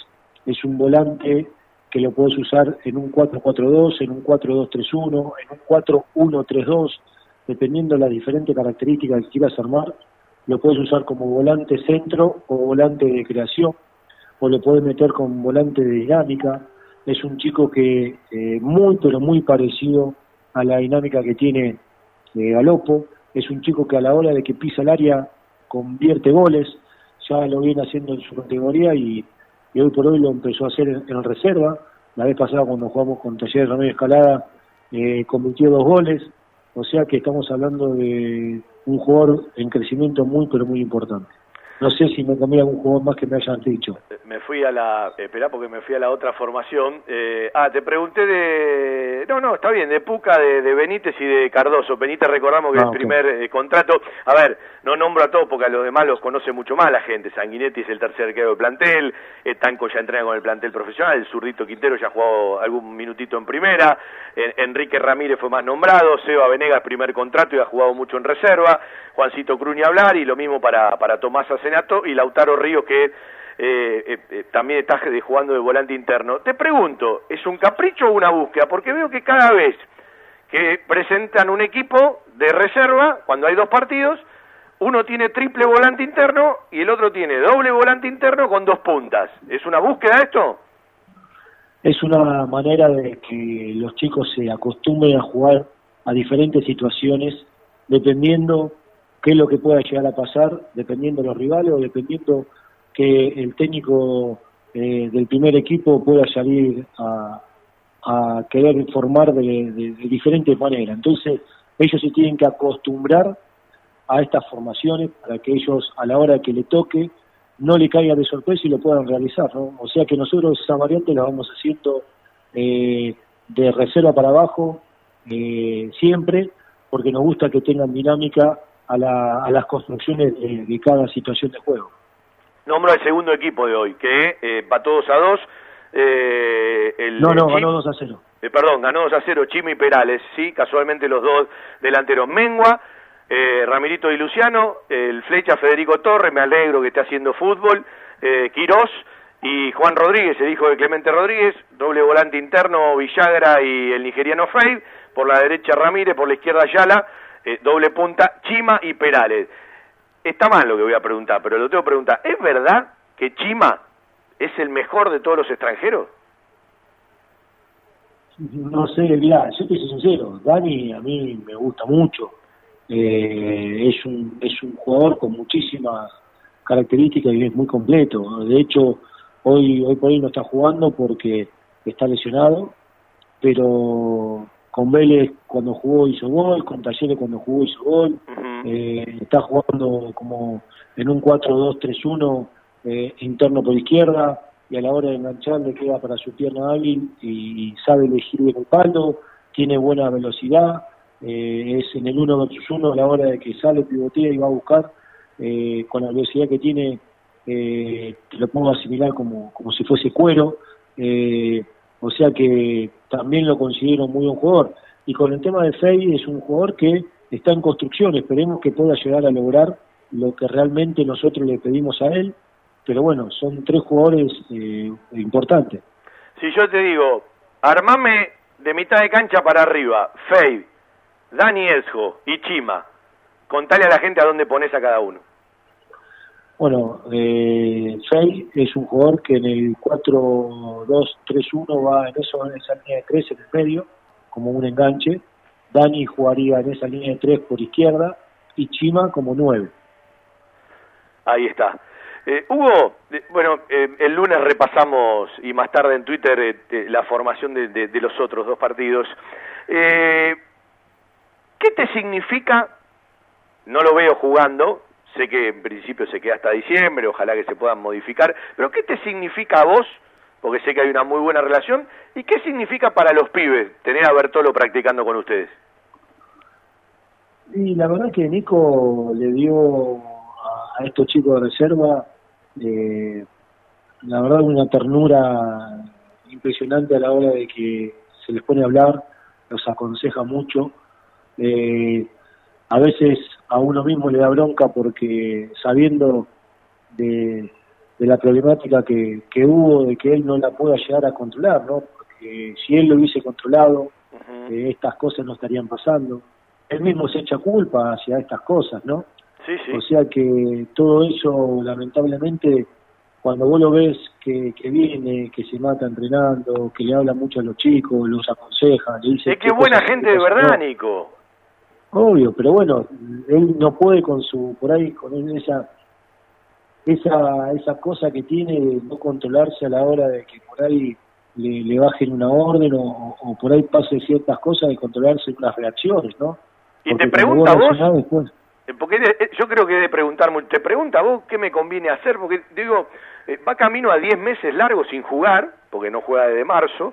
es un volante que lo puedes usar en un 4-4-2, en un 4-2-3-1, en un 4-1-3-2, dependiendo de las diferentes características que quieras armar. Lo puedes usar como volante centro o volante de creación, o lo puedes meter con volante de dinámica. Es un chico que eh, muy, pero muy parecido a la dinámica que tiene eh, Galopo. Es un chico que a la hora de que pisa el área convierte goles, ya lo viene haciendo en su categoría y, hoy por hoy lo empezó a hacer en, reserva. La vez pasada cuando jugamos con Taller Ramírez Escalada eh, convirtió dos goles, o sea que estamos hablando de un jugador en crecimiento muy pero muy importante. No sé si me comí algún jugador más que me hayan dicho. Me fui a la... Esperá porque me fui a la otra formación. Eh, ah, te pregunté de... No, no, está bien, de Puca, de, Benítez y de Cardoso. Benítez recordamos que es el ah, primer eh, contrato... A ver, no nombro a todos porque a los demás los conoce mucho más la gente. Sanguinetti es el tercer arquero del plantel, eh, Tanco ya entrena con el plantel profesional, el zurdito Quintero ya ha jugado algún minutito en primera, Enrique Ramírez fue más nombrado, Seba Venegas primer contrato y ha jugado mucho en reserva, Juancito Cruña hablar y lo mismo para, para Tomás Y Lautaro Ríos que eh, eh, eh, también está jugando de volante interno. Te pregunto, ¿es un capricho o una búsqueda? Porque veo que cada vez que presentan un equipo de reserva, cuando hay dos partidos, uno tiene triple volante interno y el otro tiene doble volante interno con dos puntas. ¿Es una búsqueda esto? Es una manera de que los chicos se acostumbren a jugar a diferentes situaciones dependiendo qué es lo que pueda llegar a pasar dependiendo de los rivales o dependiendo que el técnico eh, del primer equipo pueda salir a, querer informar de, diferentes maneras. Entonces, ellos se tienen que acostumbrar a estas formaciones para que ellos, a la hora que le toque, no le caiga de sorpresa y lo puedan realizar. O sea que nosotros esa variante la vamos haciendo eh, de reserva para abajo eh, siempre, porque nos gusta que tengan dinámica a, las construcciones de, cada situación de juego. Nombro al segundo equipo de hoy, que eh, va todos a dos. Eh, el, no, no, ganó 2 a 0. Eh, perdón, ganó 2 a 0 Chimi y Perales, sí, casualmente los dos delanteros. Mengua, eh, Ramirito y Luciano, el flecha Federico Torres, me alegro que esté haciendo fútbol, eh, Quirós y Juan Rodríguez, el hijo de Clemente Rodríguez, doble volante interno Villagra y el nigeriano Fade, por la derecha Ramírez, por la izquierda Ayala, eh, doble punta, Chima y Perales. Está mal lo que voy a preguntar, pero lo tengo que preguntar. ¿Es verdad que Chima es el mejor de todos los extranjeros? No sé, mira, yo te soy sincero, Dani a mí me gusta mucho. Eh, es, un, es un jugador con muchísimas características y es muy completo. De hecho, hoy, hoy por hoy no está jugando porque está lesionado, pero con Vélez cuando jugó hizo gol, con Talleres cuando jugó hizo gol, eh, está jugando como en un 4-2-3-1 eh, interno por izquierda y a la hora de enganchar le queda para su pierna hábil y, sabe elegir bien el palo, tiene buena velocidad, eh, es en el 1 versus 1 a la hora de que sale, pivotea y va a buscar, con la velocidad que tiene, lo pongo asimilar como, como si fuese cuero. O sea que también lo considero muy buen jugador. Y con el tema de Fey es un jugador que está en construcción, esperemos que pueda llegar a lograr lo que realmente nosotros le pedimos a él, pero bueno, son tres jugadores eh, importantes. Si yo te digo, armame de mitad de cancha para arriba, Fey, Dani Esjo y Chima, contale a la gente a dónde pones a cada uno. Bueno, eh, Fey es un jugador que en el 4-2-3-1 va en, eso, en esa línea de 3 en el medio, como un enganche. Dani jugaría en esa línea de 3 por izquierda y Chima como 9. Ahí está. Eh, Hugo, eh, bueno, eh, el lunes repasamos y más tarde en Twitter la formación de, de, los otros dos partidos. ¿Qué te significa? No lo veo jugando, Sé que en principio se queda hasta diciembre, ojalá que se puedan modificar, pero ¿qué te significa a vos? Porque sé que hay una muy buena relación. ¿Y qué significa para los pibes tener a Bertolo practicando con ustedes? Y la verdad que Nico le dio a, estos chicos de reserva, eh, la verdad, una ternura impresionante a la hora de que se les pone a hablar, los aconseja mucho. Eh, a veces a uno mismo le da bronca porque sabiendo de, la problemática que, que, hubo, de que él no la pueda llegar a controlar, ¿no? Porque si él lo hubiese controlado, eh, estas cosas no estarían pasando. Él mismo se echa culpa hacia estas cosas, ¿no? Sí, sí. O sea que todo eso, lamentablemente, cuando vos lo ves que, que viene, que se mata entrenando, que le habla mucho a los chicos, los aconseja, le dice... Es que buena gente de verdad, Nico. Obvio, pero bueno, él no puede con su, por ahí, con esa esa esa cosa que tiene de no controlarse a la hora de que por ahí le, bajen una orden o, por ahí pase ciertas cosas de controlarse unas reacciones, ¿no? Y te pregunta vos, eh, porque eh, yo creo que debe preguntar, te pregunta vos qué me conviene hacer, porque digo, eh, va camino a 10 meses largos sin jugar, porque no juega desde marzo,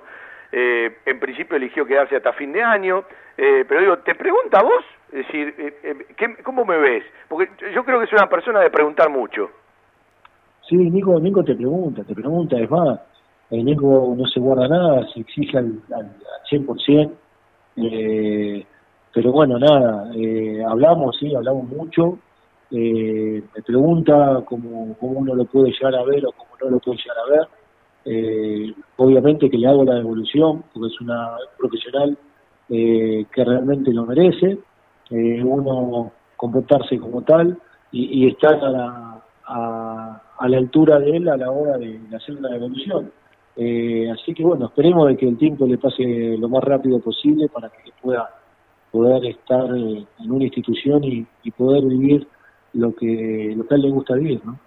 en principio eligió quedarse hasta fin de año, pero digo, te pregunta vos, es decir, ¿qué, ¿cómo me ves? Porque yo creo que es una persona de preguntar mucho. Sí, Nico, Nico te pregunta, te pregunta, es más, Nico no se guarda nada, se exige al, al, al 100%, eh, pero bueno, nada, eh, hablamos, sí, hablamos mucho. Eh, me pregunta cómo, cómo uno lo puede llegar a ver o cómo no lo puede llegar a ver. Eh, obviamente que le hago la devolución, porque es una profesional que realmente lo merece. uno comportarse como tal y, estar a la, a, la altura de él a la hora de, hacer una devolución. así que bueno, esperemos de que el tiempo le pase lo más rápido posible para que pueda poder estar eh, en una institución y, poder vivir lo que, lo que a él le gusta vivir, ¿no?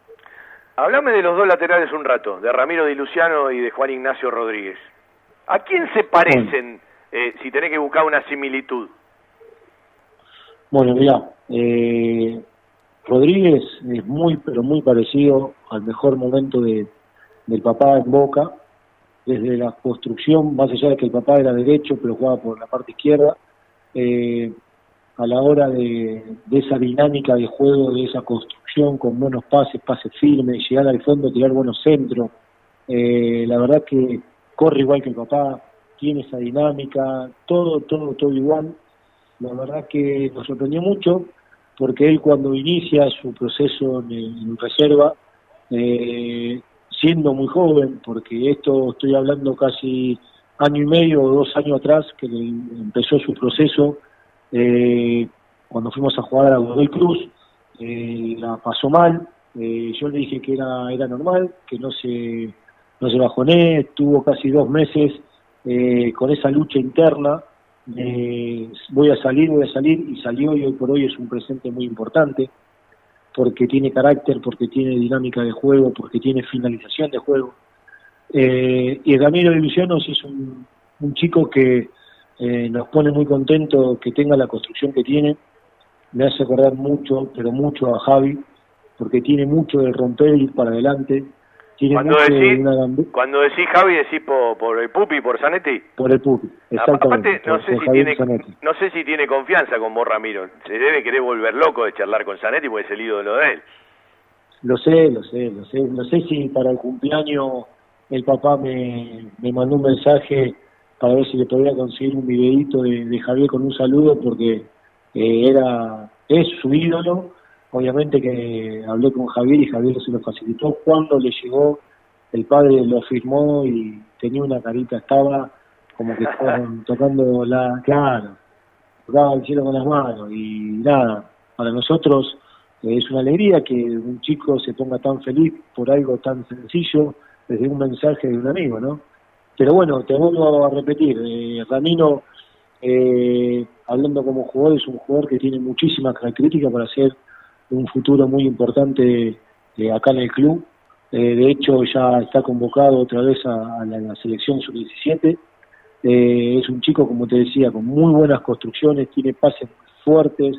Hablame de los dos laterales un rato, de Ramiro Di Luciano y de Juan Ignacio Rodríguez. ¿A quién se parecen eh, si tenés que buscar una similitud? Bueno, mira, eh, Rodríguez es muy, pero muy parecido al mejor momento de, del papá en Boca, desde la construcción, más allá de que el papá era derecho, pero jugaba por la parte izquierda, eh, a la hora de, esa dinámica de juego, de esa construcción con buenos pases, pases firmes, llegar al fondo, tirar buenos centros. Eh, la verdad que corre igual que el papá, tiene esa dinámica, todo, todo, todo igual. La verdad que nos sorprendió mucho porque él cuando inicia su proceso en, reserva, eh, siendo muy joven, porque esto estoy hablando casi año y medio o dos años atrás que empezó su proceso eh, cuando fuimos a jugar a Godoy Cruz, eh, la pasó mal, eh, yo le dije que era, era normal, que no se, no se bajoné, tuvo casi dos meses con esa lucha interna, voy a salir, voy a salir, y salió y hoy por hoy es un presente muy importante, porque tiene carácter, porque tiene dinámica de juego, porque tiene finalización de juego. Eh, y Ramiro de Lucianos es un, chico que eh, nos pone muy contento que tenga la construcción que tiene. Me hace acordar mucho, pero mucho a Javi, porque tiene mucho de romper y ir para adelante. Tiene cuando, decís, cuando decís Javi, decís por, el Pupi, por Zanetti. Por el Pupi, exactamente. no, sé si tiene, no sé si tiene confianza con vos, Ramiro. Se debe querer volver loco de charlar con Zanetti porque es el ídolo de él. Lo sé, lo sé, lo sé. No sé si para el cumpleaños el papá me, me mandó un mensaje para ver si le podía conseguir un videito de, Javier con un saludo porque eh, era es su ídolo. Obviamente que hablé con Javier y Javier se lo facilitó. Cuando le llegó, el padre lo firmó y tenía una carita, estaba como que estaban <laughs> tocando la, claro, tocaba el cielo con las manos y nada, para nosotros eh, es una alegría que un chico se ponga tan feliz por algo tan sencillo desde un mensaje de un amigo, ¿no? Pero bueno, te vuelvo a repetir, eh, Ramiro, eh, hablando como jugador, es un jugador que tiene muchísimas características para ser un futuro muy importante eh, acá en el club. Eh, de hecho, ya está convocado otra vez a, la, selección sub-17. es un chico, como te decía, con muy buenas construcciones, tiene pases fuertes,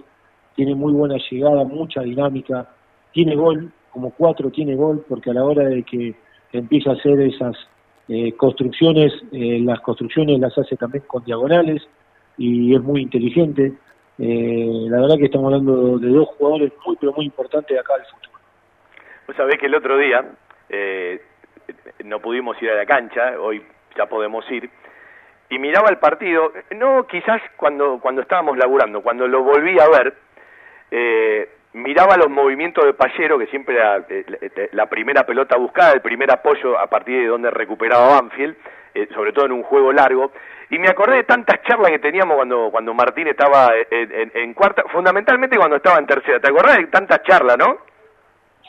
tiene muy buena llegada, mucha dinámica, tiene gol, como cuatro tiene gol, porque a la hora de que empieza a hacer esas eh, construcciones, eh, las construcciones las hace también con diagonales y es muy inteligente. Eh, la verdad que estamos hablando de dos jugadores muy, pero muy importantes acá al futuro. Vos sabés que el otro día no pudimos ir a la cancha, hoy ya podemos ir, y miraba el partido, no quizás cuando, cuando estábamos laburando, cuando lo volví a ver, eh, miraba los movimientos de Pallero, que siempre era eh, la, la primera pelota buscada, el primer apoyo a partir de donde recuperaba Banfield, eh, sobre todo en un juego largo, y me acordé de tantas charlas que teníamos cuando, cuando Martín estaba en, cuarta, fundamentalmente cuando estaba en tercera, ¿te acordás de tantas charlas, no?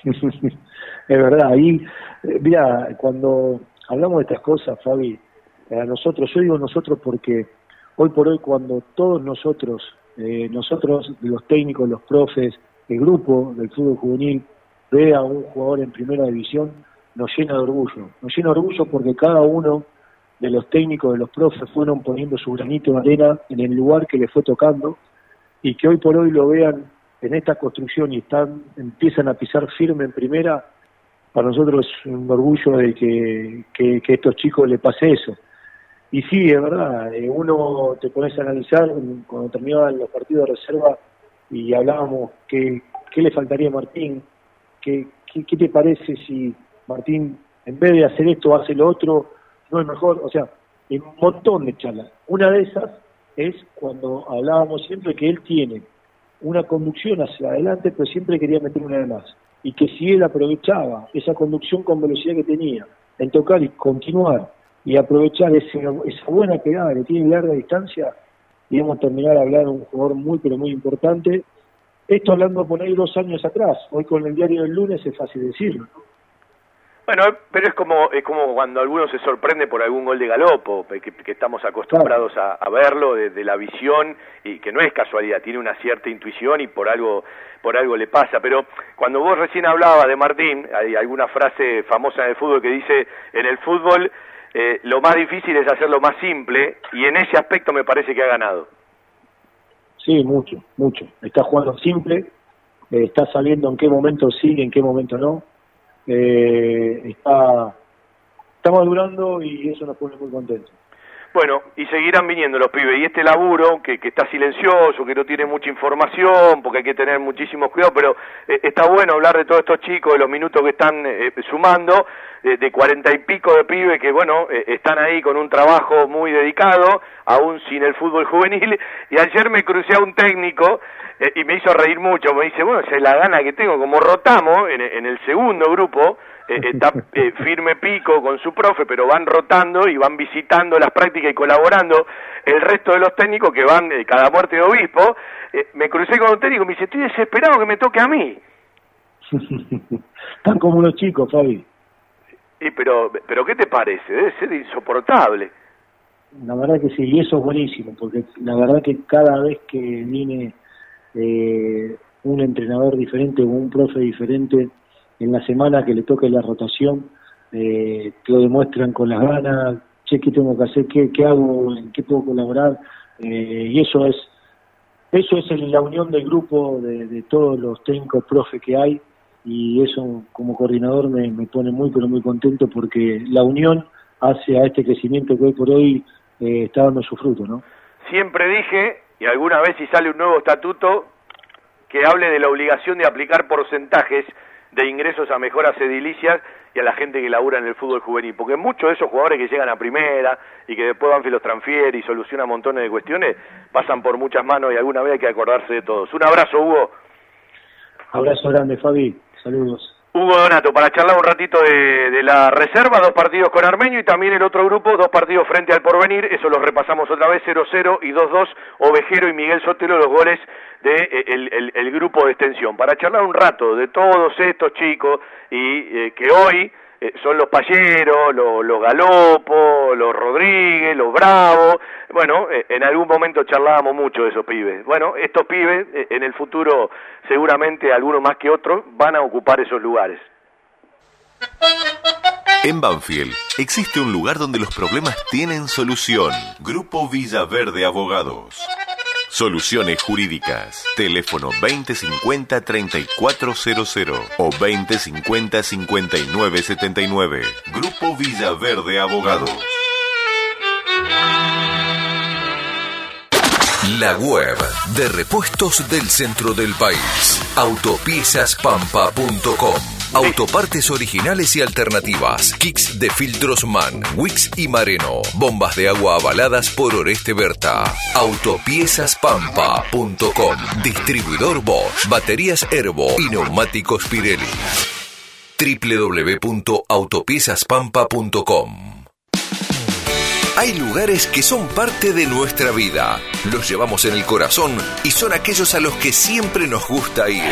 <laughs> es verdad, eh, mira, cuando hablamos de estas cosas, Fabi, eh, a nosotros, yo digo nosotros porque hoy por hoy cuando todos nosotros, eh, nosotros, los técnicos, los profes, el grupo del fútbol juvenil, ve a un jugador en primera división, nos llena de orgullo. Nos llena de orgullo porque cada uno de los técnicos, de los profes, fueron poniendo su granito de arena en el lugar que les fue tocando y que hoy por hoy lo vean en esta construcción y están empiezan a pisar firme en primera, para nosotros es un orgullo de que, que, que a estos chicos le pase eso. Y sí, es verdad, eh, uno te pones a analizar cuando terminaban los partidos de reserva y hablábamos qué, qué le faltaría a Martín, qué, qué, te parece si Martín en vez de hacer esto hace lo otro, no es mejor, o sea, hay un montón de charlas. Una de esas es cuando hablábamos siempre que él tiene una conducción hacia adelante, pero siempre quería meter una de más. Y que si él aprovechaba esa conducción con velocidad que tenía, en tocar y continuar, y aprovechar ese, esa buena pegada que tiene en larga distancia, íbamos a terminar a hablar de un jugador muy, pero muy importante. Esto hablando por ahí dos años atrás, hoy con el diario del lunes es fácil decirlo. ¿no? Bueno, pero es como es como cuando alguno se sorprende por algún gol de Galopo, que, que estamos acostumbrados a, a verlo desde la visión y que no es casualidad, tiene una cierta intuición y por algo por algo le pasa. Pero cuando vos recién hablabas de Martín, hay alguna frase famosa en el fútbol que dice en el fútbol eh, lo más difícil es hacerlo más simple y en ese aspecto me parece que ha ganado. Sí, mucho, mucho. Está jugando simple, eh, está sabiendo en qué momento sí y en qué momento no. Eh, está, está madurando y eso nos pone muy contentos. Bueno, y seguirán viniendo los pibes. Y este laburo, que, que está silencioso, que no tiene mucha información, porque hay que tener muchísimos cuidados, pero eh, está bueno hablar de todos estos chicos, de los minutos que están eh, sumando, de, de cuarenta y pico de pibes que, bueno, eh, están ahí con un trabajo muy dedicado, aún sin el fútbol juvenil. Y ayer me crucé a un técnico eh, y me hizo reír mucho. Me dice, bueno, esa es la gana que tengo. Como rotamos en, en el segundo grupo, eh, está <laughs> eh, firme pico con su profe, pero van rotando y van visitando las prácticas y colaborando el resto de los técnicos que van eh, cada muerte de obispo. Eh, me crucé con un técnico y me dice, estoy desesperado que me toque a mí. <laughs> Están como unos chicos, Fabi. Y pero, pero ¿qué te parece? Debe ser insoportable. La verdad que sí, y eso es buenísimo, porque la verdad que cada vez que viene eh, un entrenador diferente o un profe diferente en la semana que le toque la rotación, eh, te lo demuestran con las ganas, che, ¿qué tengo que hacer? ¿Qué, qué hago? ¿En qué puedo colaborar? Eh, y eso es eso es la unión del grupo de, de todos los técnicos profes que hay y eso como coordinador me, me pone muy pero muy contento porque la unión hace a este crecimiento que hoy por hoy eh, está dando su fruto, ¿no? Siempre dije, y alguna vez si sale un nuevo estatuto, que hable de la obligación de aplicar porcentajes de ingresos a mejoras edilicias y a la gente que labura en el fútbol juvenil, porque muchos de esos jugadores que llegan a primera y que después Banfield los transfiere y soluciona montones de cuestiones, pasan por muchas manos y alguna vez hay que acordarse de todos. Un abrazo, Hugo. Abrazo grande, Fabi. Saludos. Hugo Donato, para charlar un ratito de, la reserva, dos partidos con Armenio y también el otro grupo, dos partidos frente al porvenir, eso los repasamos otra vez, 0-0 y 2-2, Ovejero y Miguel Sotelo, los goles del de, el, el grupo de extensión. Para charlar un rato de todos estos chicos y eh, que hoy eh, son los Payeros, los, los Galopo, los Rodríguez, los Bravo. Bueno, eh, en algún momento charlábamos mucho de esos pibes. Bueno, estos pibes eh, en el futuro, seguramente algunos más que otros, van a ocupar esos lugares. En Banfield existe un lugar donde los problemas tienen solución. Grupo Villaverde Abogados. Soluciones jurídicas. Teléfono 2050-3400 o 2050-5979. Grupo Villaverde Abogados. La web de repuestos del centro del país. Autopiezaspampa.com Autopartes originales y alternativas. Kicks de filtros MAN, Wix y Mareno. Bombas de agua avaladas por Oreste Berta. Autopiezas.pampa.com. Distribuidor Bosch. Baterías Herbo y neumáticos Pirelli. www.autopiezas.pampa.com hay lugares que son parte de nuestra vida. Los llevamos en el corazón y son aquellos a los que siempre nos gusta ir.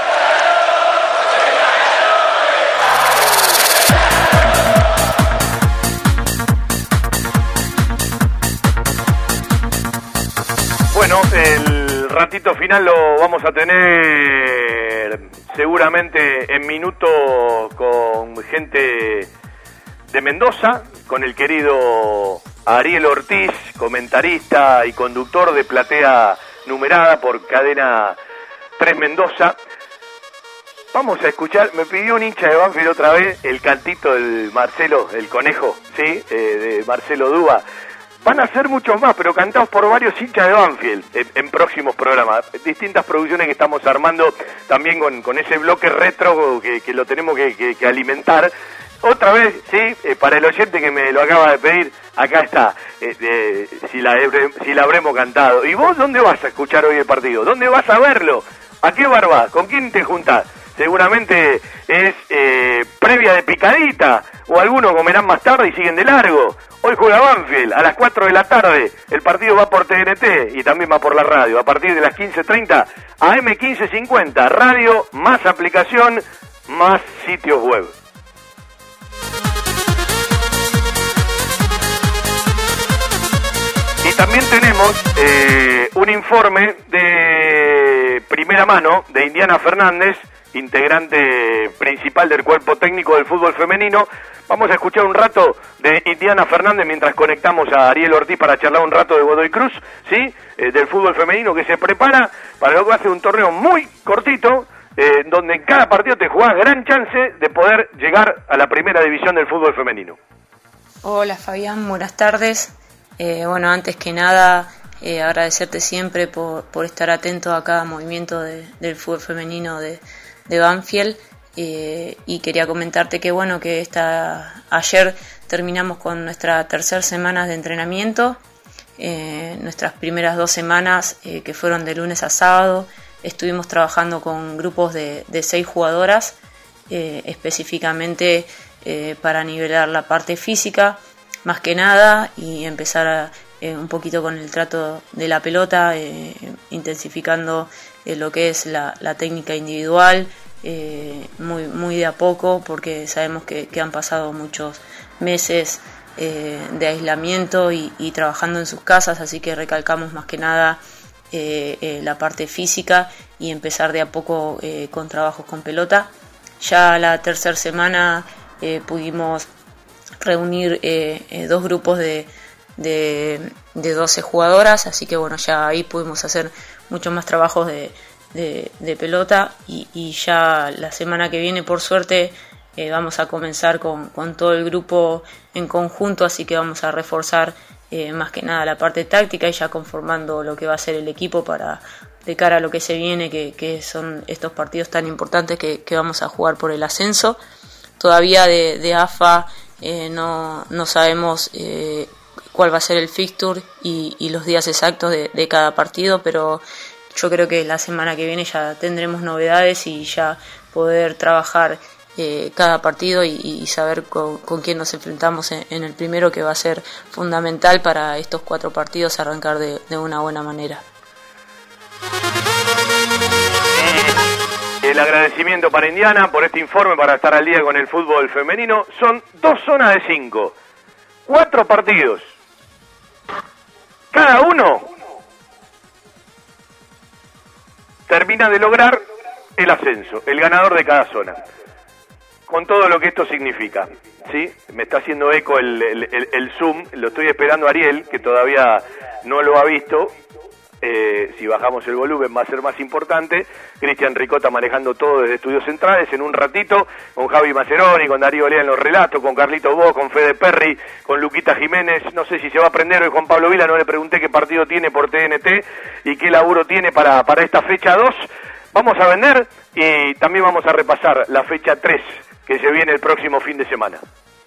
Bueno, el ratito final lo vamos a tener seguramente en minutos con gente de Mendoza, con el querido Ariel Ortiz, comentarista y conductor de Platea Numerada por cadena 3 Mendoza. Vamos a escuchar, me pidió un hincha de Banfield otra vez el cantito del Marcelo, el conejo, ¿sí? Eh, de Marcelo Dúa. Van a ser muchos más, pero cantados por varios hinchas de Banfield en, próximos programas. Distintas producciones que estamos armando también con, ese bloque retro que, lo tenemos que, alimentar. Otra vez, sí, eh, para el oyente que me lo acaba de pedir, acá está, eh, si, la, si la habremos cantado. ¿Y vos dónde vas a escuchar hoy el partido? ¿Dónde vas a verlo? ¿A qué barba? ¿Con quién te juntás? Seguramente es eh, previa de picadita, o algunos comerán más tarde y siguen de largo. Hoy juega Banfield a las 4 de la tarde. El partido va por TNT y también va por la radio. A partir de las 15.30 a M1550. Radio más aplicación más sitios web. Y también tenemos eh, un informe de primera mano de Indiana Fernández, integrante principal del cuerpo técnico del fútbol femenino. Vamos a escuchar un rato de Indiana Fernández mientras conectamos a Ariel Ortiz para charlar un rato de Godoy Cruz, ¿sí? Eh, del fútbol femenino que se prepara para lo que ser un torneo muy cortito, eh, donde en cada partido te jugás gran chance de poder llegar a la primera división del fútbol femenino. Hola Fabián, buenas tardes. Eh, bueno, antes que nada, agradecerte siempre por, por, estar atento a cada movimiento del fútbol femenino de, de Banfield. Eh, y quería comentarte que bueno que esta, ayer terminamos con nuestra tercera semana de entrenamiento eh, nuestras primeras dos semanas eh, que fueron de lunes a sábado estuvimos trabajando con grupos de, seis jugadoras específicamente para nivelar la parte física más que nada y empezar un poquito con el trato de la pelota intensificando lo que es la técnica individual eh, muy, muy de a poco porque sabemos que, han pasado muchos meses eh, de aislamiento y, trabajando en sus casas, así que recalcamos más que nada eh, la parte física y empezar de a poco con trabajos con pelota. Ya la tercera semana pudimos reunir dos grupos de, de, de 12 jugadoras, así que bueno, ya ahí pudimos hacer muchos más trabajos de, de, pelota y, ya la semana que viene, por suerte, eh, vamos a comenzar con, con, todo el grupo en conjunto, así que vamos a reforzar eh, más que nada la parte táctica y ya conformando lo que va a ser el equipo para de cara a lo que se viene, que, son estos partidos tan importantes que, vamos a jugar por el ascenso. Todavía de, AFA eh, no, no, sabemos cuál va a ser el fixture y, los días exactos de, de cada partido, pero yo creo que la semana que viene ya tendremos novedades y ya poder trabajar eh, cada partido y, saber con, quién nos enfrentamos en, el primero que va a ser fundamental para estos cuatro partidos arrancar de, una buena manera. El agradecimiento para Indiana por este informe para estar al día con el fútbol femenino. Son dos zonas de cinco, cuatro partidos. Cada uno termina de lograr el ascenso, el ganador de cada zona, con todo lo que esto significa. ¿sí? Me está haciendo eco el, el, Zoom, lo estoy esperando a Ariel, que todavía no lo ha visto. Eh, si bajamos el volumen va a ser más importante. Cristian Ricota manejando todo desde Estudios Centrales en un ratito, con Javi Maceroni, con Darío Lea en los relatos, con Carlito Bo, con Fede Perry, con Luquita Jiménez. No sé si se va a aprender hoy Juan Pablo Vila, no le pregunté qué partido tiene por TNT y qué laburo tiene para, para esta fecha 2. Vamos a vender y también vamos a repasar la fecha 3 que se viene el próximo fin de semana.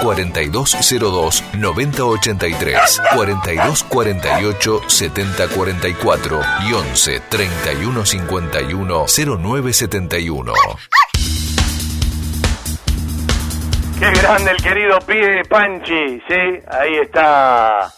4202 9083, 4248 7044 y 11 3151 0971. Qué grande el querido pibe Panchi, ¿sí? Ahí está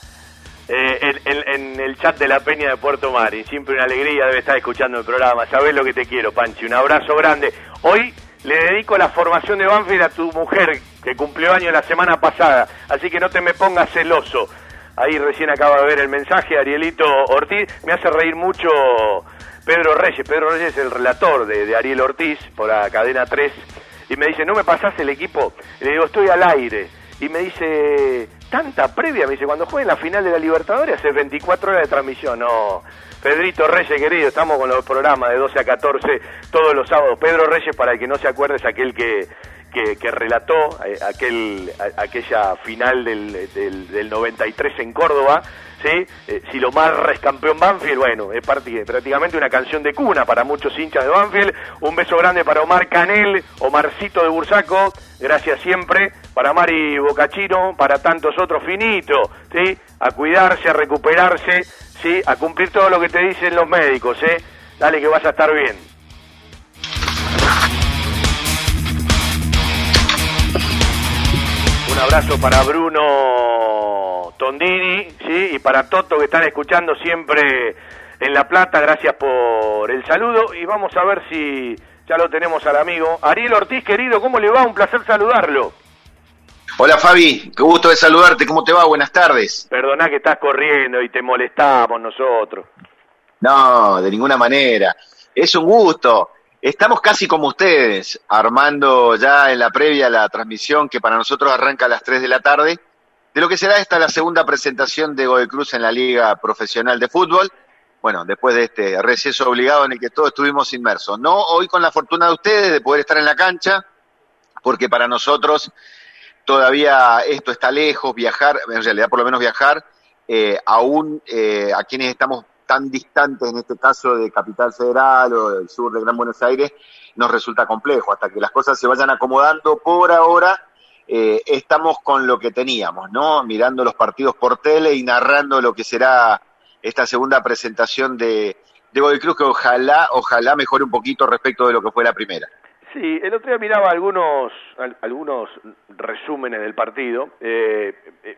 eh, en, el chat de la Peña de Puerto Mari. Siempre una alegría debe estar escuchando el programa. Sabés lo que te quiero, Panchi. Un abrazo grande. Hoy le dedico la formación de Banfield a tu mujer, que cumplió año la semana pasada, así que no te me pongas celoso. Ahí recién acaba de ver el mensaje, Arielito Ortiz, me hace reír mucho Pedro Reyes, Pedro Reyes es el relator de, Ariel Ortiz por la cadena 3, y me dice, ¿no me pasás el equipo? le digo, estoy al aire. Y me dice, tanta previa, me dice, cuando jueguen la final de la Libertadores hace 24 horas de transmisión, no Pedrito Reyes, querido, estamos con los programas de 12 a 14 todos los sábados. Pedro Reyes, para el que no se acuerde, es aquel que, que, relató eh, aquel, aquella final del, del, 93 en Córdoba, ¿sí? Eh, si lo más campeón Banfield, bueno, es prácticamente una canción de cuna para muchos hinchas de Banfield. Un beso grande para Omar Canel, Omarcito de Bursaco, gracias siempre. Para Mari Bocachino, para tantos otros finitos, ¿sí? A cuidarse, a recuperarse ¿sí? A cumplir todo lo que te dicen los médicos, ¿eh? Dale que vas a estar bien. Un abrazo para Bruno Tondini, ¿sí? Y para Toto que están escuchando siempre en La Plata, gracias por el saludo y vamos a ver si ya lo tenemos al amigo. Ariel Ortiz, querido, ¿cómo le va? Un placer saludarlo. Hola Fabi, qué gusto de saludarte, ¿cómo te va? Buenas tardes. Perdona que estás corriendo y te molestamos nosotros. No, de ninguna manera. Es un gusto. Estamos casi como ustedes, armando ya en la previa la transmisión que para nosotros arranca a las 3 de la tarde, de lo que será esta la segunda presentación de Godoy Cruz en la Liga Profesional de Fútbol. Bueno, después de este receso obligado en el que todos estuvimos inmersos. No hoy con la fortuna de ustedes de poder estar en la cancha, porque para nosotros todavía esto está lejos, viajar, en realidad por lo menos viajar, eh, aún eh, a quienes estamos tan distantes, en este caso de Capital Federal o del sur de Gran Buenos Aires, nos resulta complejo. Hasta que las cosas se vayan acomodando por ahora, eh, estamos con lo que teníamos, ¿no? Mirando los partidos por tele y narrando lo que será esta segunda presentación de, de Godoy Cruz, que ojalá, ojalá mejore un poquito respecto de lo que fue la primera. Sí, el otro día miraba algunos, algunos resúmenes del partido eh,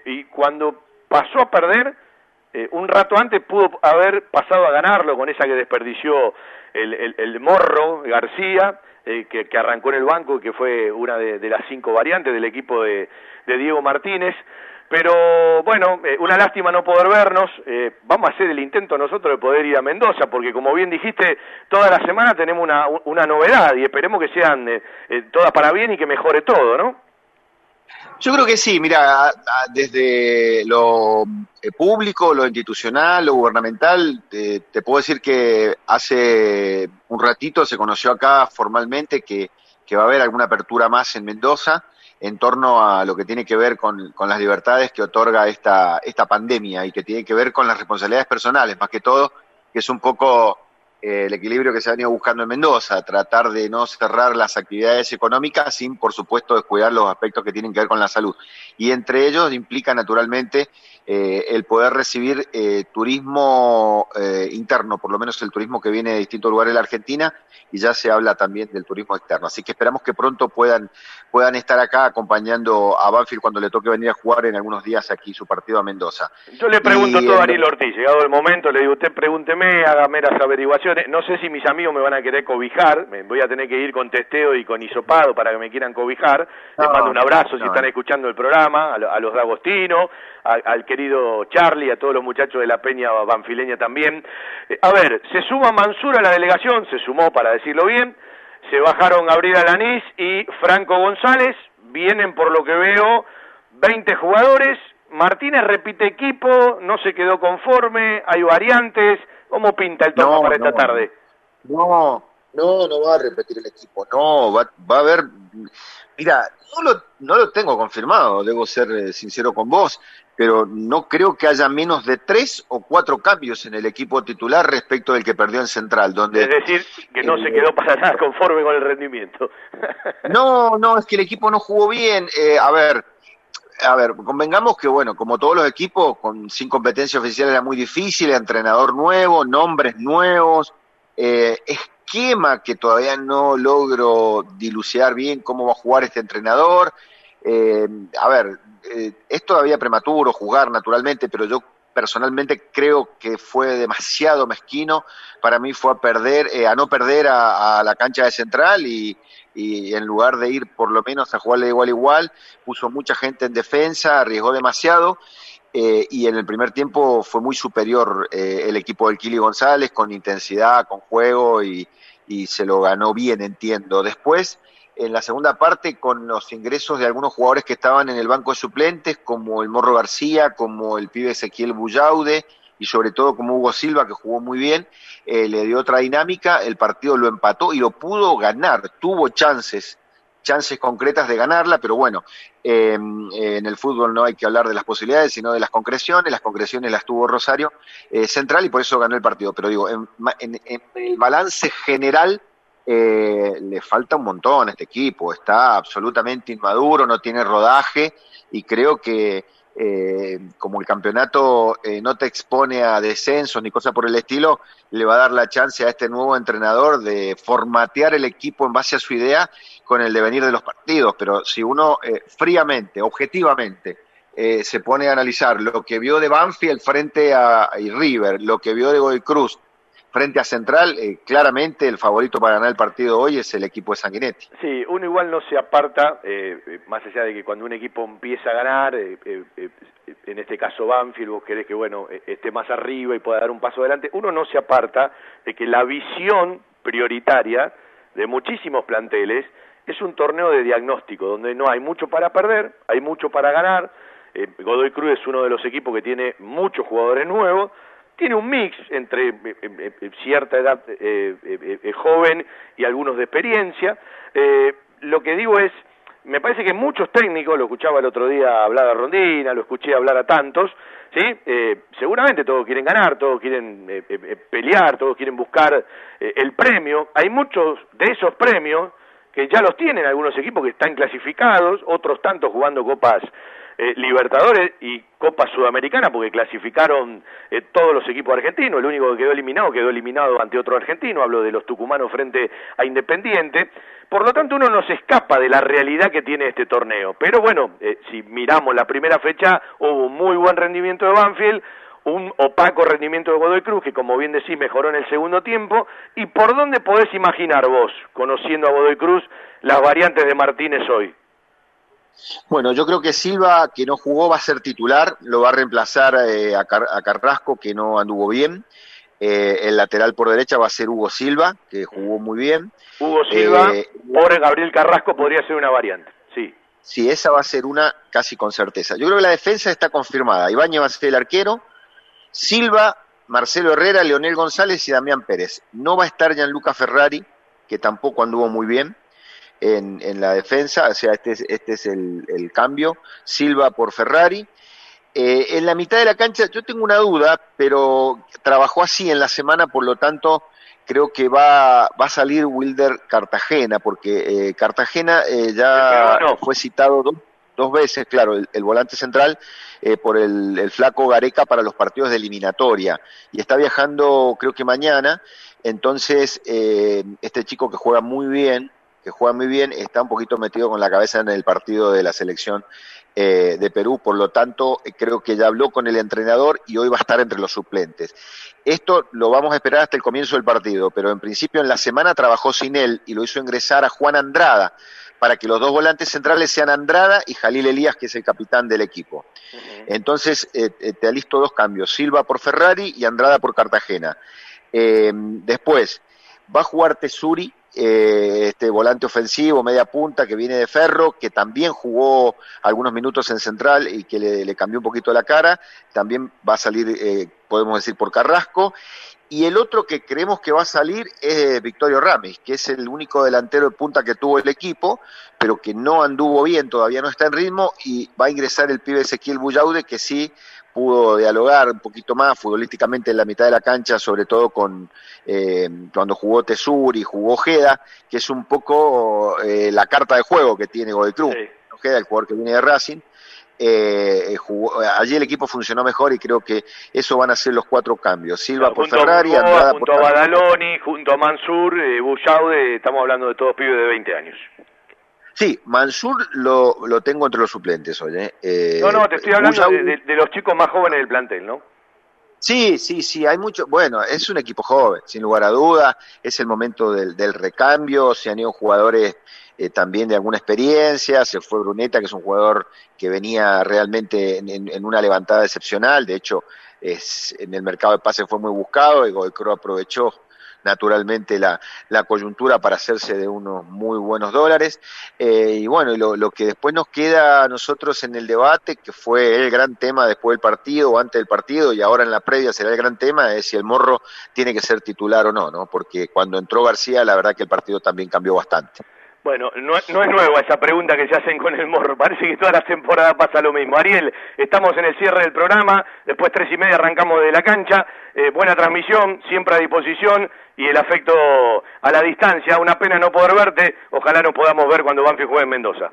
y cuando pasó a perder, eh, un rato antes pudo haber pasado a ganarlo con esa que desperdició el, el, morro García, eh, que, que, arrancó en el banco y que fue una de, de las cinco variantes del equipo de, de Diego Martínez. Pero bueno, eh, una lástima no poder vernos. Eh, vamos a hacer el intento nosotros de poder ir a Mendoza, porque como bien dijiste, toda la semana tenemos una, una novedad y esperemos que sean eh, todas para bien y que mejore todo, ¿no? Yo creo que sí, mira, desde lo público, lo institucional, lo gubernamental, te, te puedo decir que hace un ratito se conoció acá formalmente que, que va a haber alguna apertura más en Mendoza en torno a lo que tiene que ver con, las libertades que otorga esta, esta pandemia y que tiene que ver con las responsabilidades personales, más que todo, que es un poco el equilibrio que se ha venido buscando en Mendoza, tratar de no cerrar las actividades económicas sin, por supuesto, descuidar los aspectos que tienen que ver con la salud. Y entre ellos implica, naturalmente, eh, el poder recibir eh, turismo eh, interno, por lo menos el turismo que viene de distintos lugares de la Argentina, y ya se habla también del turismo externo. Así que esperamos que pronto puedan, puedan estar acá acompañando a Banfield cuando le toque venir a jugar en algunos días aquí su partido a Mendoza. Yo le pregunto todo a Ariel Ortiz, llegado el momento, le digo, usted pregúnteme, hágame las averiguaciones, no sé si mis amigos me van a querer cobijar, me voy a tener que ir con testeo y con hisopado para que me quieran cobijar, les mando un abrazo si están escuchando el programa, a, los de Agostino, al querido Charlie, a todos los muchachos de la Peña Banfileña también. Eh, a ver, se suma Mansur a la delegación, se sumó para decirlo bien, se bajaron Gabriel Alanís y Franco González, vienen por lo que veo 20 jugadores, Martínez repite equipo, no se quedó conforme, hay variantes, ¿cómo pinta el tono para esta tarde? No, no, no va a repetir el equipo, no, va, va a haber, mira, no lo, no lo tengo confirmado, debo ser eh, sincero con vos, pero no creo que haya menos de tres o cuatro cambios en el equipo titular respecto del que perdió en Central. Donde, es decir, que no se quedó para nada conforme con el rendimiento. <laughs> no, no, es que el equipo no jugó bien. Eh, a ver, a ver, convengamos que, bueno, como todos los equipos, con sin competencia oficial era muy difícil, entrenador nuevo, nombres nuevos, eh, esquema que todavía no logro dilucidar bien cómo va a jugar este entrenador. Eh, a ver, eh, es todavía prematuro jugar naturalmente, pero yo personalmente creo que fue demasiado mezquino. Para mí fue a perder, eh, a no perder a, la cancha de central y, en lugar de ir por lo menos a jugarle igual igual, puso mucha gente en defensa, arriesgó demasiado. Eh, y en el primer tiempo fue muy superior el equipo del Kili González con intensidad, con juego y, y se lo ganó bien, entiendo. Después en la segunda parte con los ingresos de algunos jugadores que estaban en el banco de suplentes, como el Morro García, como el pibe Ezequiel Bullaude y sobre todo como Hugo Silva, que jugó muy bien, eh, le dio otra dinámica, el partido lo empató y lo pudo ganar, tuvo chances, chances concretas de ganarla, pero bueno, em, en el fútbol no hay que hablar de las posibilidades, sino de las concreciones, las concreciones las tuvo Rosario eh, Central y por eso ganó el partido, pero digo, en el balance general, eh, le falta un montón a este equipo, está absolutamente inmaduro, no tiene rodaje y creo que eh, como el campeonato eh, no te expone a descensos ni cosas por el estilo, le va a dar la chance a este nuevo entrenador de formatear el equipo en base a su idea con el devenir de los partidos. Pero si uno fríamente, objetivamente, se pone a analizar lo que vio de Banfield frente a, River, lo que vio de Goy Cruz, frente a Central, eh, claramente el favorito para ganar el partido hoy es el equipo de Sanguinetti. Sí, uno igual no se aparta, eh, eh, más allá de que cuando un equipo empieza a ganar, en este caso Banfield, vos querés que bueno esté más arriba y pueda dar un paso adelante, uno no se aparta de que la visión prioritaria de muchísimos planteles es un torneo de diagnóstico, donde no hay mucho para perder, hay mucho para ganar, Godoy Cruz es uno de los equipos que tiene muchos jugadores nuevos, tiene un mix entre eh, eh, eh, cierta edad joven y algunos de experiencia. lo que digo es, me parece que muchos técnicos, lo escuchaba el otro día hablar a Rondina, lo escuché hablar a tantos, ¿sí? seguramente todos quieren ganar, todos quieren pelear, todos quieren buscar el premio. Hay muchos de esos premios que ya los tienen algunos equipos que están clasificados, otros tantos jugando copas eh, Libertadores y Copa Sudamericana, porque clasificaron eh, todos los equipos argentinos, el único que quedó eliminado quedó eliminado ante otro argentino, hablo de los tucumanos frente a Independiente, por lo tanto uno no se escapa de la realidad que tiene este torneo, pero bueno, eh, si miramos la primera fecha, hubo un muy buen rendimiento de Banfield, un opaco rendimiento de Godoy Cruz, que como bien decís mejoró en el segundo tiempo, y por dónde podés imaginar vos, conociendo a Godoy Cruz, las variantes de Martínez hoy. Bueno, yo creo que Silva, que no jugó, va a ser titular, lo va a reemplazar eh, a, Carrasco, que no anduvo bien. Eh, el lateral por derecha va a ser Hugo Silva, que jugó muy bien. Hugo Silva, eh, Gabriel Carrasco podría ser una variante, sí. Sí, esa va a ser una casi con certeza. Yo creo que la defensa está confirmada. Ibañez va a ser el arquero, Silva, Marcelo Herrera, Leonel González y Damián Pérez. No va a estar Gianluca Ferrari, que tampoco anduvo muy bien en, en la defensa, o sea, este es, este es el, cambio, Silva por Ferrari. Eh, en la mitad de la cancha yo tengo una duda, pero trabajó así en la semana, por lo tanto creo que va, va a salir Wilder Cartagena, porque eh, Cartagena eh, ya fue citado dos, veces, claro, el, volante central eh, por el, el, flaco Gareca para los partidos de eliminatoria. Y está viajando, creo que mañana. Entonces, este chico que juega muy bien, que juega muy bien, está un poquito metido con la cabeza en el partido de la selección eh, de Perú, por lo tanto eh, creo que ya habló con el entrenador y hoy va a estar entre los suplentes. Esto lo vamos a esperar hasta el comienzo del partido, pero en principio en la semana trabajó sin él y lo hizo ingresar a Juan Andrada para que los dos volantes centrales sean Andrada y Jalil Elías, que es el capitán del equipo. Entonces eh, te alisto dos cambios, Silva por Ferrari y Andrada por Cartagena. después, va a jugar Tesuri eh, este volante ofensivo, media punta, que viene de Ferro, que también jugó algunos minutos en Central y que le, cambió un poquito la cara, también va a salir, eh, podemos decir, por Carrasco. Y el otro que creemos que va a salir es Victorio Rames, que es el único delantero de punta que tuvo el equipo, pero que no anduvo bien, todavía no está en ritmo, y va a ingresar el pibe Ezequiel Bullaude, que sí pudo dialogar un poquito más futbolísticamente en la mitad de la cancha, sobre todo con eh, cuando jugó Tesuri, jugó Ojeda, que es un poco eh, la carta de juego que tiene Godoy Cruz. Ojeda, el jugador que viene de Racing. Eh, allí el equipo funcionó mejor y creo que eso van a ser los cuatro cambios. Silva por Ferrari, Andrada junto a Badaloni, junto a Mansur, eh, estamos hablando de todos pibes de 20 años. Sí, Mansur lo, lo tengo entre los suplentes hoy. ¿eh? eh no, no, te estoy hablando de, los chicos más jóvenes del plantel, ¿no? Sí, sí, sí, hay mucho. Bueno, es un equipo joven, sin lugar a duda. Es el momento del, del recambio. Se han ido jugadores eh, también de alguna experiencia. Se fue Bruneta, que es un jugador que venía realmente en, una levantada excepcional. De hecho, en el mercado de pases fue muy buscado y Goecro aprovechó naturalmente la, la coyuntura para hacerse de unos muy buenos dólares. Eh, y bueno, lo, lo, que después nos queda a nosotros en el debate, que fue el gran tema después del partido o antes del partido y ahora en la previa será el gran tema, es si el Morro tiene que ser titular o no, ¿no? Porque cuando entró García, la verdad que el partido también cambió bastante. Bueno, no, no, es nueva esa pregunta que se hacen con el morro, parece que todas las temporadas pasa lo mismo. Ariel, estamos en el cierre del programa, después tres y media arrancamos de la cancha, eh, buena transmisión, siempre a disposición. Y el afecto a la distancia, una pena no poder verte, ojalá nos podamos ver cuando Banfi juegue en Mendoza.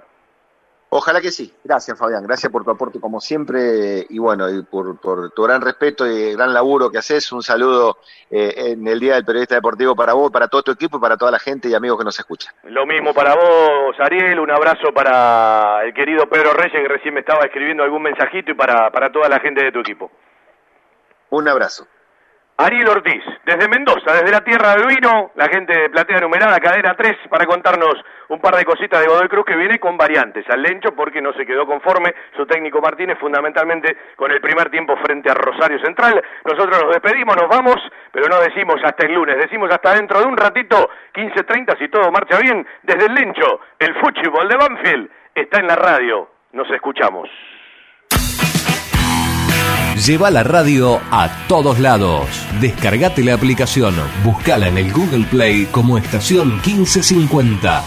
Ojalá que sí. Gracias, Fabián. Gracias por tu aporte como siempre y bueno, y por, tu gran respeto y gran laburo que haces. Un saludo eh, en el Día del Periodista Deportivo para vos, para todo tu equipo y para toda la gente y amigos que nos escuchan. Lo mismo para vos, Ariel. Un abrazo para el querido Pedro Reyes que recién me estaba escribiendo algún mensajito y para, para toda la gente de tu equipo. Un abrazo. Ariel Ortiz, desde Mendoza, desde la tierra del vino, la gente de Platea Numerada, cadena 3, para contarnos un par de cositas de Godoy Cruz que viene con variantes al Lencho porque no se quedó conforme su técnico Martínez fundamentalmente con el primer tiempo frente a Rosario Central. Nosotros nos despedimos, nos vamos, pero no decimos hasta el lunes, decimos hasta dentro de un ratito, 15.30 si todo marcha bien, desde el Lencho, el fútbol de Banfield está en la radio. Nos escuchamos. Lleva la radio a todos lados. Descargate la aplicación, buscala en el Google Play como estación 1550.